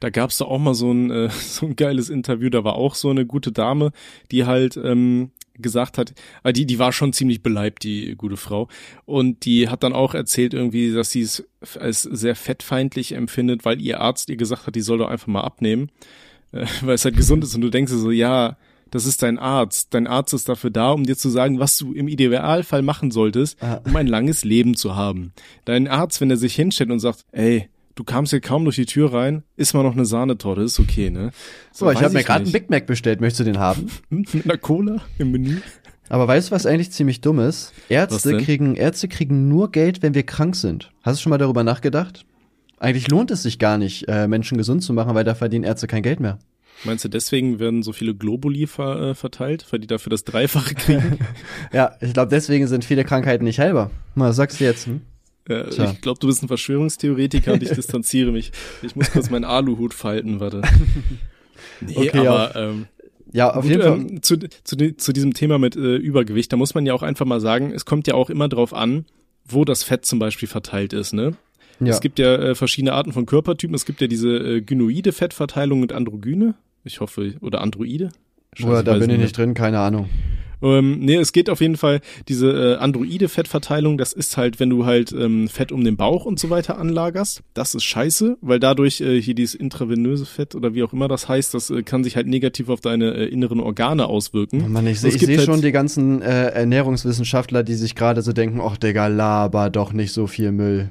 Da gab's da auch mal so ein, äh, [laughs] so ein geiles Interview, da war auch so eine gute Dame, die halt ähm, gesagt hat, äh, die, die war schon ziemlich beleibt, die gute Frau. Und die hat dann auch erzählt irgendwie, dass sie es als sehr fettfeindlich empfindet, weil ihr Arzt ihr gesagt hat, die soll doch einfach mal abnehmen, äh, [laughs] weil es halt gesund ist. Und du denkst dir so, ja, das ist dein Arzt. Dein Arzt ist dafür da, um dir zu sagen, was du im Idealfall machen solltest, ah. um ein langes Leben zu haben. Dein Arzt, wenn er sich hinstellt und sagt, ey, du kamst hier kaum durch die Tür rein, ist mal noch eine Sahnetorte, ist okay, ne? So, so ich habe mir gerade einen Big Mac bestellt, möchtest du den haben? [laughs] Mit einer Cola im Menü? Aber weißt du, was eigentlich ziemlich dumm ist? Ärzte kriegen, Ärzte kriegen nur Geld, wenn wir krank sind. Hast du schon mal darüber nachgedacht? Eigentlich lohnt es sich gar nicht, äh, Menschen gesund zu machen, weil da verdienen Ärzte kein Geld mehr. Meinst du, deswegen werden so viele Globuli ver, äh, verteilt, weil die dafür das Dreifache kriegen? [laughs] ja, ich glaube, deswegen sind viele Krankheiten nicht heilbar. Was sagst du jetzt? Hm? Ja, ich glaube, du bist ein Verschwörungstheoretiker und ich distanziere mich. Ich muss kurz meinen Aluhut falten, warte. [laughs] Nee, okay, aber ja. ähm, ja, auf gut, jeden Fall. Ähm, zu, zu, zu diesem Thema mit äh, Übergewicht, da muss man ja auch einfach mal sagen, es kommt ja auch immer drauf an, wo das Fett zum Beispiel verteilt ist, ne? Ja. Es gibt ja äh, verschiedene Arten von Körpertypen. Es gibt ja diese äh, gynoide Fettverteilung und Androgyne. Ich hoffe, oder Androide? Scheiße, oder da bin ich nicht drin, keine Ahnung. Ähm, nee, es geht auf jeden Fall, diese äh, androide Fettverteilung, das ist halt, wenn du halt ähm, Fett um den Bauch und so weiter anlagerst. Das ist scheiße, weil dadurch äh, hier dieses intravenöse Fett oder wie auch immer das heißt, das äh, kann sich halt negativ auf deine äh, inneren Organe auswirken. Oh Mann, ich, ich sehe halt schon die ganzen äh, Ernährungswissenschaftler, die sich gerade so denken, ach Digga, laber doch nicht so viel Müll.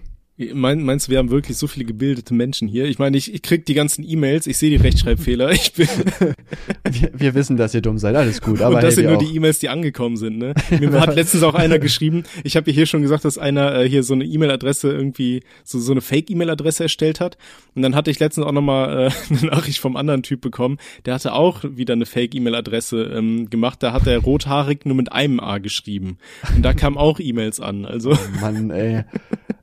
Mein, meinst du, wir haben wirklich so viele gebildete Menschen hier? Ich meine, ich, ich krieg die ganzen E-Mails, ich sehe die Rechtschreibfehler. Ich bin [laughs] wir, wir wissen, dass ihr dumm seid, alles gut. [laughs] Aber Und das hey, sind nur auch. die E-Mails, die angekommen sind. Ne? [laughs] Mir hat letztens auch einer geschrieben, ich habe hier schon gesagt, dass einer äh, hier so eine E-Mail-Adresse irgendwie, so, so eine Fake-E-Mail-Adresse erstellt hat. Und dann hatte ich letztens auch nochmal äh, eine Nachricht vom anderen Typ bekommen, der hatte auch wieder eine Fake-E-Mail-Adresse ähm, gemacht. Da hat er rothaarig nur mit einem A geschrieben. Und da kamen auch E-Mails an. Also. Oh Mann, ey.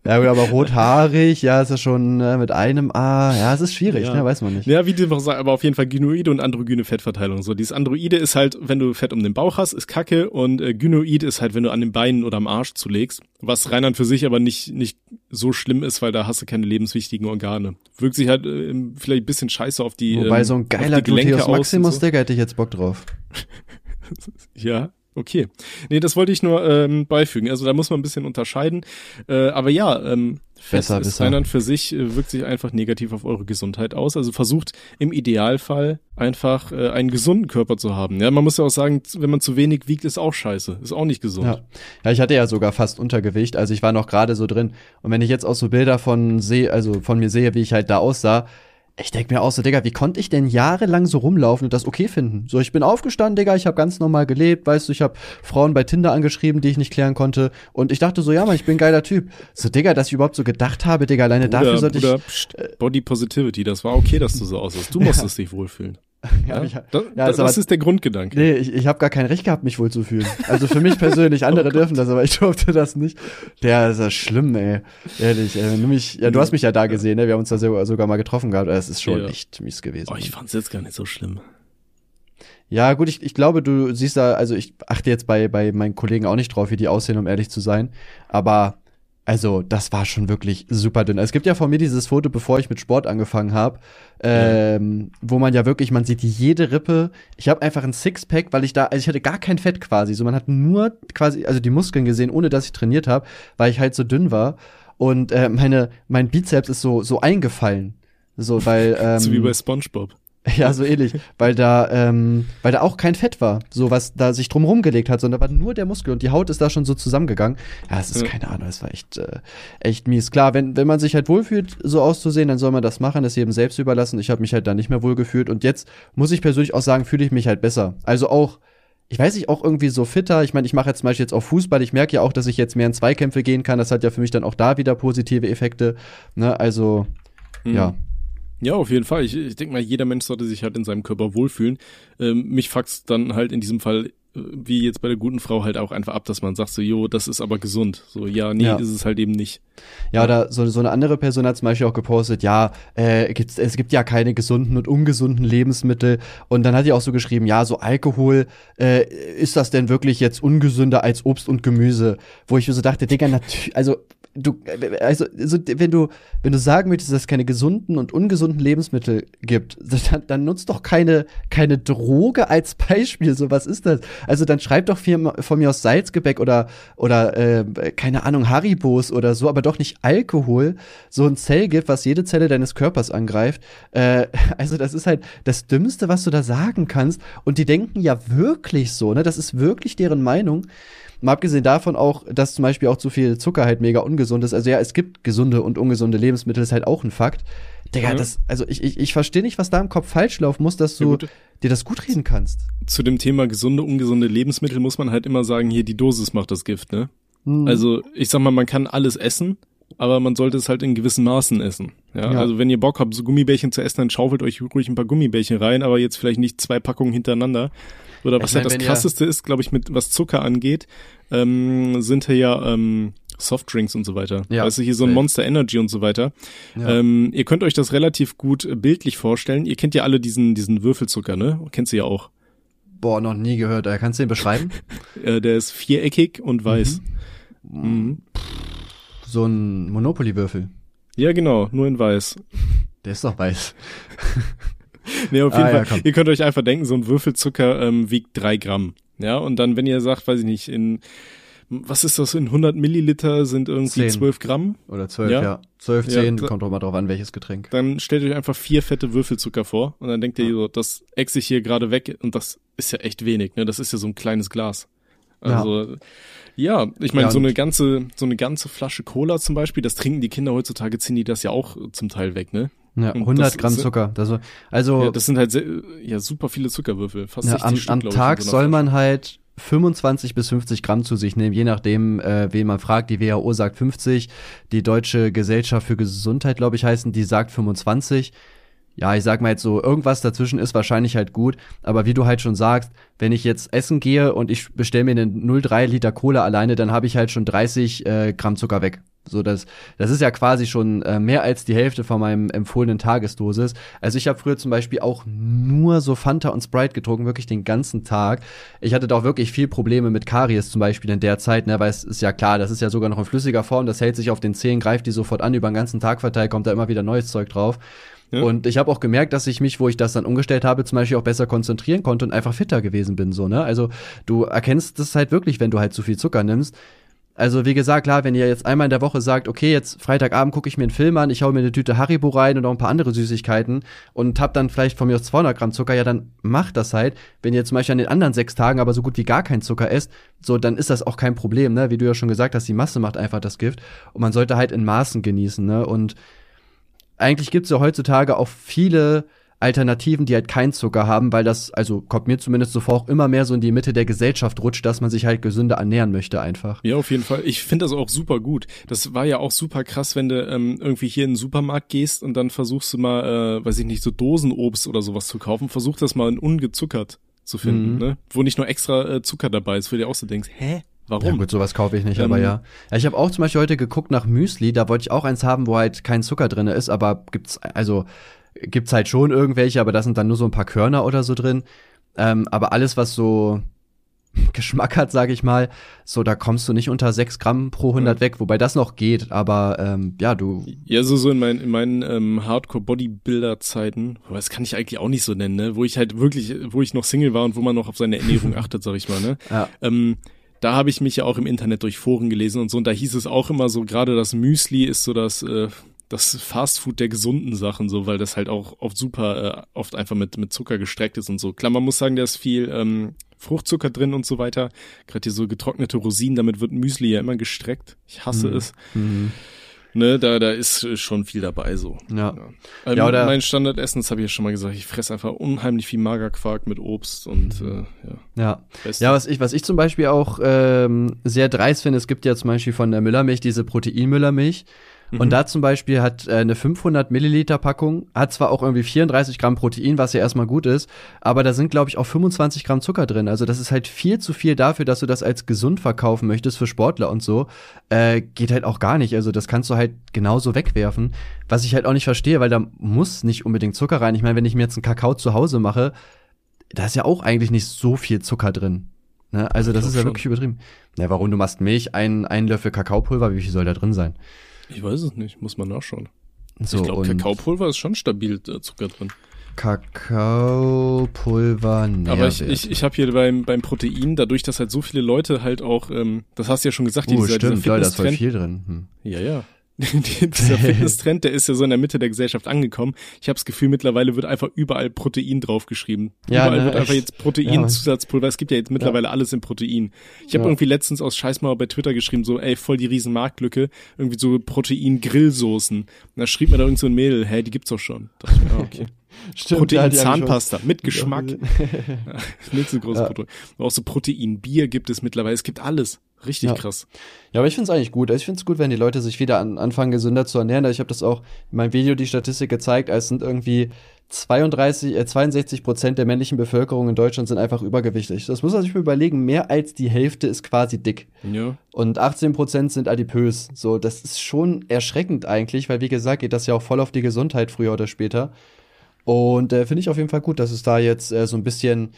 Ja, gut, aber rothaarig, ja, ist ja schon äh, mit einem A, ja, es ist schwierig, ja. ne, weiß man nicht. Ja, wie du einfach sagst, aber auf jeden Fall Gynoide und androgyne Fettverteilung. So, dieses Androide ist halt, wenn du Fett um den Bauch hast, ist Kacke und äh, Gynoid ist halt, wenn du an den Beinen oder am Arsch zulegst, was rein an für sich aber nicht nicht so schlimm ist, weil da hast du keine lebenswichtigen Organe. Wirkt sich halt äh, vielleicht ein bisschen scheiße auf die Wobei ähm, so ein geiler Gluteus Maximus, so. Digga, hätte ich jetzt Bock drauf. [laughs] ja, Okay. Nee, das wollte ich nur ähm, beifügen. Also da muss man ein bisschen unterscheiden. Äh, aber ja, ähm, Fett Besser, ist besser. für sich, äh, wirkt sich einfach negativ auf eure Gesundheit aus. Also versucht im Idealfall einfach äh, einen gesunden Körper zu haben. Ja, man muss ja auch sagen, wenn man zu wenig wiegt, ist auch scheiße. Ist auch nicht gesund. Ja. ja, ich hatte ja sogar fast Untergewicht, also ich war noch gerade so drin. Und wenn ich jetzt auch so Bilder von sehe, also von mir sehe, wie ich halt da aussah, ich denk mir auch so, Digga, wie konnte ich denn jahrelang so rumlaufen und das okay finden? So, ich bin aufgestanden, Digga, ich habe ganz normal gelebt, weißt du, ich habe Frauen bei Tinder angeschrieben, die ich nicht klären konnte. Und ich dachte so, ja, Mann, ich bin ein geiler Typ. So, Digga, dass ich überhaupt so gedacht habe, Digga, alleine Bruder, dafür sollte Bruder, ich. pst, Body Positivity, das war okay, dass du so aussiehst. Du [laughs] musstest dich wohlfühlen. [laughs] Ja, ich- da, ja, das, ist aber- ist der Grundgedanke. Nee, ich, ich habe gar kein Recht gehabt, mich wohl zu fühlen. Also für mich persönlich, [laughs] andere dürfen das, aber ich durfte das nicht. Der ist ja schlimm, ey. Ehrlich, du mich, ja, du hast mich ja da gesehen, ne? Wir haben uns da sogar, sogar mal getroffen gehabt. Es ist schon Ja. echt mies gewesen. Oh, ich fand's jetzt gar nicht so schlimm. ja, gut, ich, ich glaube, du siehst da, also ich achte jetzt bei, bei meinen Kollegen auch nicht drauf, wie die aussehen, um ehrlich zu sein. Aber also, das war schon wirklich super dünn. Es gibt ja von mir dieses Foto, bevor ich mit Sport angefangen habe, ähm, wo man ja wirklich, man sieht jede Rippe. Ich habe einfach ein Sixpack, weil ich da, also ich hatte gar kein Fett quasi. So, man hat nur quasi, also die Muskeln gesehen, ohne dass ich trainiert habe, weil ich halt so dünn war. Und äh, meine, mein Bizeps ist so, so eingefallen. So, weil. Ähm, [laughs] so wie bei SpongeBob. [laughs] ja, so ähnlich, weil da, ähm, weil da auch kein Fett war, so was da sich drum rumgelegt hat, sondern war nur der Muskel und die Haut ist da schon so zusammengegangen. Ja, es ist Ja. keine Ahnung, es war echt, äh, echt mies. Klar, wenn, wenn man sich halt wohlfühlt, so auszusehen, dann soll man das machen, das jedem selbst überlassen. Ich habe mich halt da nicht mehr wohlgefühlt und jetzt muss ich persönlich auch sagen, fühle ich mich halt besser. Also auch, ich weiß nicht, auch irgendwie so fitter. Ich meine, ich mache jetzt zum Beispiel jetzt auch Fußball. Ich merke ja auch, dass ich jetzt mehr in Zweikämpfe gehen kann. Das hat ja für mich dann auch da wieder positive Effekte. Ne, also, Mhm. ja. Ja, auf jeden Fall. Ich, ich denke mal, jeder Mensch sollte sich halt in seinem Körper wohlfühlen. Ähm, mich fuckt's dann halt in diesem Fall, wie jetzt bei der guten Frau, halt auch einfach ab, dass man sagt so, jo, das ist aber gesund. So, ja, nee, Ja. ist es halt eben nicht. Ja, oder so, so eine andere Person hat zum Beispiel auch gepostet, ja, äh, gibt's, es gibt ja keine gesunden und ungesunden Lebensmittel. Und dann hat die auch so geschrieben, ja, so Alkohol, äh, ist das denn wirklich jetzt ungesünder als Obst und Gemüse? Wo ich mir so dachte, Digga, natürlich, also du, äh, also, also wenn du, wenn du sagen möchtest, dass es keine gesunden und ungesunden Lebensmittel gibt, [laughs] dann, dann nutzt doch keine, keine Droge als Beispiel. So, was ist das? Also dann schreib doch von mir aus Salzgebäck oder, oder äh, keine Ahnung, Haribos oder so, aber doch nicht Alkohol. So ein Zellgift, was jede Zelle deines Körpers angreift. Äh, [laughs] also das ist halt das Dümmste, was du da sagen kannst. Und die denken ja wirklich so, ne? Das ist wirklich deren Meinung. Mal abgesehen davon auch, dass zum Beispiel auch zu viel Zucker halt mega ungesund ist. Also ja, es gibt gesunde und ungesunde Lebensmittel, ist halt auch ein Fakt. Digga, Ja. das, also ich, ich, ich verstehe nicht, was da im Kopf falsch laufen muss, dass Ja, du gut. dir das gut reden kannst. Zu dem Thema gesunde, ungesunde Lebensmittel muss man halt immer sagen, hier die Dosis macht das Gift, ne? Hm. Also, ich sag mal, man kann alles essen, aber man sollte es halt in gewissen Maßen essen. Ja, Ja. also wenn ihr Bock habt, so Gummibärchen zu essen, dann schaufelt euch ruhig ein paar Gummibärchen rein, aber jetzt vielleicht nicht zwei Packungen hintereinander. Oder was Ich ja mein, das wenn ihr- krasseste ist, glaube ich, mit was Zucker angeht, ähm, sind ja ähm, Softdrinks und so weiter. Ja, weißt du, hier so ein. Monster Energy und so weiter. Ja. Ähm, ihr könnt euch das relativ gut äh, bildlich vorstellen. Ihr kennt ja alle diesen, diesen Würfelzucker, ne? Kennst du ja auch. Boah, noch nie gehört. Äh, Kannst du den beschreiben? [laughs] Äh, der ist viereckig und weiß. Mhm. so ein Monopoly-Würfel. Ja, genau, nur in weiß. Der ist doch weiß. [laughs] Nee, auf Ah, jeden ja, Fall. komm. ihr könnt euch einfach denken, so ein Würfelzucker ähm, wiegt drei Gramm. Ja, und dann, wenn ihr sagt, weiß ich nicht, in, was ist das, in 100 Milliliter sind irgendwie Zehn. 12 Gramm, Oder zwölf, ja. Ja. Zwölf, Ja, zehn, klar. kommt doch mal drauf an, welches Getränk. dann stellt euch einfach vier fette Würfelzucker vor und dann denkt ihr so, das ex ich hier gerade weg und das ist ja echt wenig, ne? Das ist ja so ein kleines Glas. Also, ja, ich meine, Ja, so eine ganze, so eine ganze Flasche Cola zum Beispiel, das trinken die Kinder heutzutage, ziehen die das ja auch zum Teil weg, ne? Ja, Und 100 das Gramm ist- Zucker. Das, so- also Ja, das sind halt sehr, ja super viele Zuckerwürfel, fast ja, 60 am, Stück, am ich, Tag einer soll man halt 25 bis 50 Gramm zu sich nehmen, je nachdem, äh, wen man fragt. Die WHO sagt 50, die Deutsche Gesellschaft für Gesundheit, glaube ich, heißen, die sagt 25. Ja, ich sag mal jetzt so, irgendwas dazwischen ist wahrscheinlich halt gut, aber wie du halt schon sagst, wenn ich jetzt essen gehe und ich bestelle mir einen 0,3 Liter Cola alleine, dann habe ich halt schon 30 äh, Gramm Zucker weg. So, das, das ist ja quasi schon äh, mehr als die Hälfte von meinem empfohlenen Tagesdosis. Also ich habe früher zum Beispiel auch nur so Fanta und Sprite getrunken, wirklich den ganzen Tag. Ich hatte da auch wirklich viel Probleme mit Karies zum Beispiel in der Zeit, ne, weil es ist ja klar, das ist ja sogar noch in flüssiger Form, das hält sich auf den Zähnen, greift die sofort an, über den ganzen Tag verteilt, kommt da immer wieder neues Zeug drauf. Und ich habe auch gemerkt, dass ich mich, wo ich das dann umgestellt habe, zum Beispiel auch besser konzentrieren konnte und einfach fitter gewesen bin. So, ne? Also du erkennst das halt wirklich, wenn du halt zu viel Zucker nimmst. Also wie gesagt, klar, wenn ihr jetzt einmal in der Woche sagt, okay, jetzt Freitagabend gucke ich mir einen Film an, ich hau mir eine Tüte Haribo rein und auch ein paar andere Süßigkeiten und hab dann vielleicht von mir aus 200 Gramm Zucker, ja, dann macht das halt. Wenn ihr zum Beispiel an den anderen sechs Tagen aber so gut wie gar keinen Zucker esst, so, dann ist das auch kein Problem, ne? Wie du ja schon gesagt hast, die Masse macht einfach das Gift und man sollte halt in Maßen genießen, ne? Und eigentlich gibt's ja heutzutage auch viele Alternativen, die halt keinen Zucker haben, weil das, also kommt mir zumindest so vor, auch immer mehr so in die Mitte der Gesellschaft rutscht, dass man sich halt gesünder ernähren möchte einfach. Ja, auf jeden Fall. Ich finde das auch super gut. Das war ja auch super krass, wenn du ähm, irgendwie hier in den Supermarkt gehst und dann versuchst du mal, äh, weiß ich nicht, so Dosenobst oder sowas zu kaufen. Versuch das mal in ungezuckert zu finden, mhm. ne? Wo nicht nur extra äh, Zucker dabei ist, wo du dir auch so denkst, hä? Warum? Ja, gut, sowas kaufe ich nicht, ähm, aber ja. ja ich habe auch zum Beispiel heute geguckt nach Müsli, da wollte ich auch eins haben, wo halt kein Zucker drin ist, aber gibt's, also gibt's halt schon irgendwelche, aber da sind dann nur so ein paar Körner oder so drin. Ähm, aber alles, was so [laughs] Geschmack hat, sage ich mal, so da kommst du nicht unter sechs Gramm pro 100 ja. weg, wobei das noch geht, aber ähm, ja, du. Ja, so, so in, mein, in meinen ähm, Hardcore-Bodybuilder-Zeiten, das kann ich eigentlich auch nicht so nennen, ne? wo ich halt wirklich, wo ich noch Single war und wo man noch auf seine Ernährung [laughs] achtet, sag ich mal, ne? Ja. Ähm, da habe ich mich ja auch im Internet durch Foren gelesen und so, und da hieß es auch immer so, gerade das Müsli ist so das, äh, das Fastfood der gesunden Sachen, so, weil das halt auch oft super, äh, oft einfach mit, mit Zucker gestreckt ist und so. Klar, man muss sagen, da ist viel ähm, Fruchtzucker drin und so weiter. Gerade hier so getrocknete Rosinen, damit wird Müsli ja immer gestreckt. Ich hasse mhm. es. Mhm. Ne, da, da ist schon viel dabei so. Ja. ja. Ähm, ja oder mein Standardessen, das habe ich ja schon mal gesagt, ich fresse einfach unheimlich viel Magerquark mit Obst und mhm. äh, ja. Ja. Ja, was ich, was ich zum Beispiel auch ähm, sehr dreist finde, es gibt ja zum Beispiel von der Müllermilch diese Proteinmüllermilch. Mhm. da zum Beispiel hat äh, eine 500 Milliliter Packung, hat zwar auch irgendwie 34 Gramm Protein, was ja erstmal gut ist, aber da sind, glaube ich, auch 25 Gramm Zucker drin. Also das ist halt viel zu viel dafür, dass du das als gesund verkaufen möchtest für Sportler und so. Äh, geht halt auch gar nicht. Also das kannst du halt genauso wegwerfen. Was ich halt auch nicht verstehe, weil da muss nicht unbedingt Zucker rein. Ich meine, wenn ich mir jetzt einen Kakao zu Hause mache, da ist ja auch eigentlich nicht so viel Zucker drin. Ne? Also das ist ja schon. wirklich übertrieben. Na, warum du machst Milch, einen, einen Löffel Kakaopulver, wie viel soll da drin sein? Ich weiß es nicht, muss man nachschauen. So, ich glaube, Kakaopulver ist schon stabil äh, Zucker drin. Kakaopulver Nährwert. Aber ich, ich, ich habe hier beim, beim Protein, dadurch, dass halt so viele Leute halt auch, ähm, das hast du ja schon gesagt, uh, dieser, stimmt, dieser da ist voll viel drin. Hm. Ja, ja. [laughs] dieser [laughs] Fitnesstrend, der ist ja so in der Mitte der Gesellschaft angekommen. Ich habe das Gefühl, mittlerweile wird einfach überall Protein draufgeschrieben. Ja, überall ne, wird einfach jetzt Proteinzusatzpulver. Ja. Es gibt ja jetzt mittlerweile ja. alles in Protein. Ich habe ja. irgendwie letztens aus Scheißmauer bei Twitter geschrieben, so, ey, voll die riesen Marktlücke, irgendwie so Protein-Grillsoßen. Da schrieb mir da irgend so ein Mädel, hey, die gibt's doch schon. Da dachte ich mir, [laughs] ah, okay. Stimmt, Protein Zahnpasta mit Geschmack. nicht so großes ja. Protein. Auch so Protein Bier gibt es mittlerweile. Es gibt alles. Richtig ja. krass. Ja, aber ich finde es eigentlich gut. Also ich finde es gut, wenn die Leute sich wieder an, anfangen, gesünder zu ernähren. Ich habe das auch in meinem Video die Statistik gezeigt. Es sind irgendwie 32, äh, 62 Prozent der männlichen Bevölkerung in Deutschland sind einfach übergewichtig. Das muss man sich mal überlegen. Mehr als die Hälfte ist quasi dick. Ja. Und 18 Prozent sind adipös. So, das ist schon erschreckend eigentlich, weil wie gesagt, geht das ja auch voll auf die Gesundheit früher oder später. Und äh, finde ich auf jeden Fall gut, dass es da jetzt äh, so ein bisschen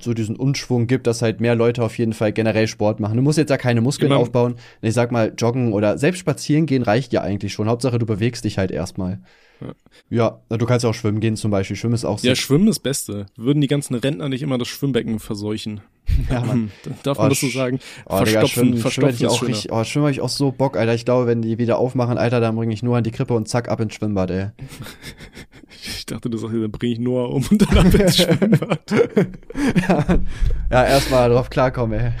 so diesen Unschwung gibt, dass halt mehr Leute auf jeden Fall generell Sport machen. Du musst jetzt ja keine Muskeln Immer. aufbauen. Ich sag mal, joggen oder selbst spazieren gehen reicht ja eigentlich schon. Hauptsache, du bewegst dich halt erstmal. Ja. ja, du kannst ja auch schwimmen gehen zum Beispiel. Schwimmen ist auch so. Ja, Schwimmen ist Beste. Würden die ganzen Rentner nicht immer das Schwimmbecken verseuchen? [laughs] Ja, Mann. [laughs] Darf man oh, das so sagen? Oh, verstopfen, Digga, schwimmen, verstopfen schwimmen ich auch richtig, oh, schwimmen habe ich auch so Bock, Alter. Ich glaube, wenn die wieder aufmachen, Alter, dann bringe ich nur an die Krippe und zack, ab ins Schwimmbad, ey. [laughs] Ich dachte, du sagst, dann bringe ich Noah um und dann ab ins Schwimmbad. ja, [laughs] ja erstmal drauf klarkommen, ey.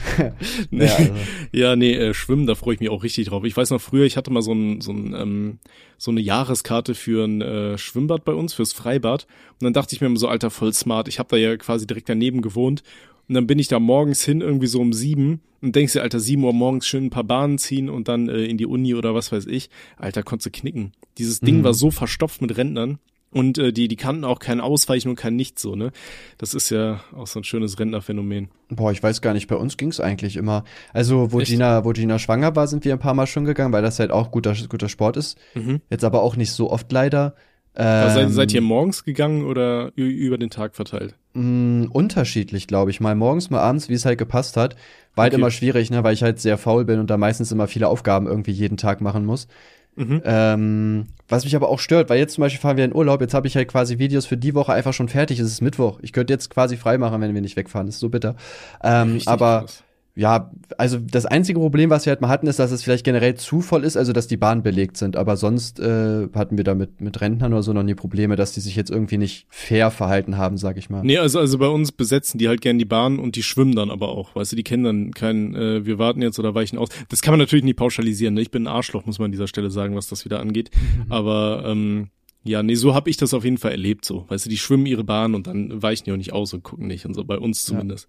[laughs] nee, ja, also. ja, nee, äh, Schwimmen, da freue ich mich auch richtig drauf. Ich weiß noch früher, ich hatte mal so, ein, so, ein, ähm, so eine Jahreskarte für ein äh, Schwimmbad bei uns, fürs Freibad. Und dann dachte ich mir immer so, Alter, voll smart. Ich habe da ja quasi direkt daneben gewohnt. Und dann bin ich da morgens hin, irgendwie so um sieben und denkst dir, Alter, sieben Uhr morgens schön ein paar Bahnen ziehen und dann äh, in die Uni oder was weiß ich. Alter, konntest du knicken. Dieses Ding mhm. war so verstopft mit Rentnern Und äh, die, die kannten auch kein Ausweichen und kein Nichts so, ne? Das ist ja auch so ein schönes Rentnerphänomen. Boah, ich weiß gar nicht, bei uns ging's eigentlich immer. Also, wo Echt? Gina, wo Gina schwanger war, sind wir ein paar Mal schon gegangen, weil das halt auch guter, guter Sport ist. Mhm. Jetzt aber auch nicht so oft leider. Also seid, Ähm, seid ihr morgens gegangen oder über den Tag verteilt? mh, unterschiedlich, glaube ich. Mal morgens, mal abends, wie es halt gepasst hat. War halt Okay. immer schwierig, ne, weil ich halt sehr faul bin und da meistens immer viele Aufgaben irgendwie jeden Tag machen muss. Mhm. Ähm, was mich aber auch stört, weil jetzt zum Beispiel fahren wir in Urlaub, jetzt habe ich halt quasi Videos für die Woche einfach schon fertig. Es ist Mittwoch. Ich könnte jetzt quasi frei machen, wenn wir nicht wegfahren. Das ist so bitter. Ähm, aber krass. Ja, also das einzige Problem, was wir halt mal hatten, ist, dass es vielleicht generell zu voll ist, also dass die Bahnen belegt sind. Aber sonst äh, hatten wir da mit, mit Rentnern oder so noch nie Probleme, dass die sich jetzt irgendwie nicht fair verhalten haben, sag ich mal. Nee, also, also bei uns besetzen die halt gern die Bahn und die schwimmen dann aber auch. Weißt du, die kennen dann keinen, äh, wir warten jetzt oder weichen aus. Das kann man natürlich nicht pauschalisieren. Ne? Ich bin ein Arschloch, muss man an dieser Stelle sagen, was das wieder angeht. [laughs] Aber ähm, ja, nee, so habe ich das auf jeden Fall erlebt so. Weißt du, die schwimmen ihre Bahn und dann weichen die auch nicht aus und gucken nicht und so, bei uns zumindest.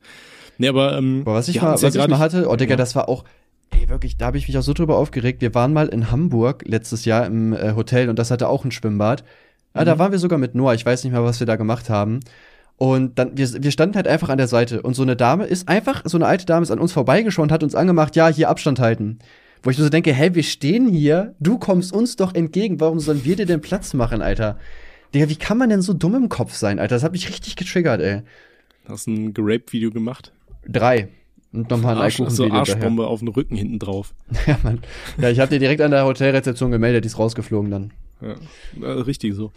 Nee, aber, ähm, Aber was ich mal, was ich mal hatte, oh Digga, Ja. das war auch, ey, wirklich, da habe ich mich auch so drüber aufgeregt. Wir waren mal in Hamburg letztes Jahr im äh, Hotel und das hatte auch ein Schwimmbad. Ja, da Mhm. waren wir sogar mit Noah, ich weiß nicht mehr, was wir da gemacht haben. Und dann, wir, wir standen halt einfach an der Seite und so eine Dame ist einfach, so eine alte Dame ist an uns vorbeigeschaut und hat uns angemacht, ja, hier Abstand halten. Wo ich nur so denke, hä, wir stehen hier, du kommst uns doch entgegen, warum sollen wir dir den Platz machen, Alter? Digga, wie kann man denn so dumm im Kopf sein, Alter? Das hat mich richtig getriggert, ey. Hast ein Gerape-Video gemacht? Drei. Und nochmal ein Arsch, so. Arschbombe auf dem Rücken hinten drauf. [laughs] Ja, Mann. Ja, ich habe dir direkt an der Hotelrezeption gemeldet, die ist rausgeflogen dann. Ja, äh, richtig so.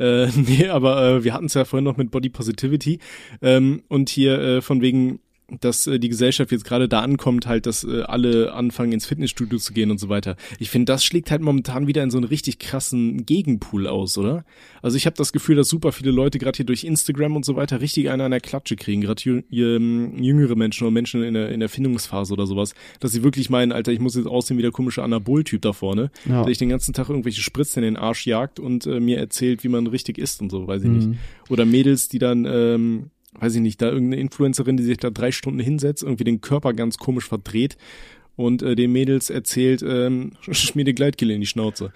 Äh, [laughs] nee, aber äh, wir hatten es ja vorhin noch mit Body Positivity ähm, und hier äh, von wegen, dass äh, die Gesellschaft jetzt gerade da ankommt, halt, dass äh, alle anfangen ins Fitnessstudio zu gehen und so weiter. Ich finde, das schlägt halt momentan wieder in so einen richtig krassen Gegenpool aus, oder? Also ich habe das Gefühl, dass super viele Leute gerade hier durch Instagram und so weiter richtig eine an der Klatsche kriegen, gerade jü- jüngere Menschen oder Menschen in der, in der Findungsphase oder sowas, dass sie wirklich meinen, Alter, ich muss jetzt aussehen wie der komische Anabol-Typ da vorne, Ja. der ich den ganzen Tag irgendwelche Spritzen in den Arsch jagt und äh, mir erzählt, wie man richtig isst und so, weiß ich Mhm. nicht. Oder Mädels, die dann, ähm, weiß ich nicht, da irgendeine Influencerin, die sich da drei Stunden hinsetzt, irgendwie den Körper ganz komisch verdreht und äh, den Mädels erzählt, ähm, [laughs] schmier dir Gleitgel in die Schnauze.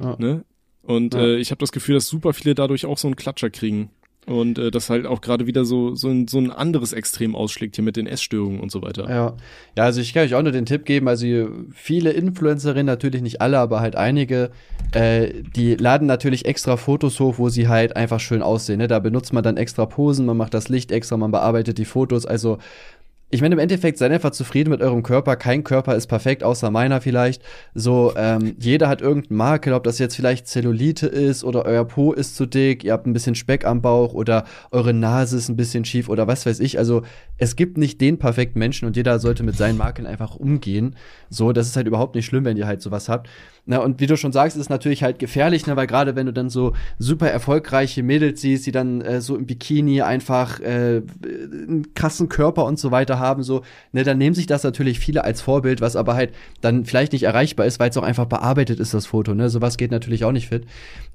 Ja. Ne? Und Ja. äh, ich habe das Gefühl, dass super viele dadurch auch so einen Klatscher kriegen. Und äh, das halt auch gerade wieder so, so, ein, so ein anderes Extrem ausschlägt hier mit den Essstörungen und so weiter. Ja. ja, also ich kann euch auch nur den Tipp geben, also viele Influencerinnen, natürlich nicht alle, aber halt einige, äh, die laden natürlich extra Fotos hoch, wo sie halt einfach schön aussehen. Ne? Da benutzt man dann extra Posen, man macht das Licht extra, man bearbeitet die Fotos, also ich meine, im Endeffekt seid einfach zufrieden mit eurem Körper. Kein Körper ist perfekt, außer meiner vielleicht. So, ähm, jeder hat irgendeinen Makel, ob das jetzt vielleicht Zellulite ist oder euer Po ist zu dick, ihr habt ein bisschen Speck am Bauch oder eure Nase ist ein bisschen schief oder was weiß ich. Also, es gibt nicht den perfekten Menschen und jeder sollte mit seinen Makeln einfach umgehen. So, das ist halt überhaupt nicht schlimm, wenn ihr halt sowas habt. Na, und wie du schon sagst, ist natürlich halt gefährlich, ne, weil gerade wenn du dann so super erfolgreiche Mädels siehst, die dann äh, so im Bikini einfach äh, einen krassen Körper und so weiter haben, so, ne, dann nehmen sich das natürlich viele als Vorbild, was aber halt dann vielleicht nicht erreichbar ist, weil es auch einfach bearbeitet ist, das Foto, ne, sowas geht natürlich auch nicht fit.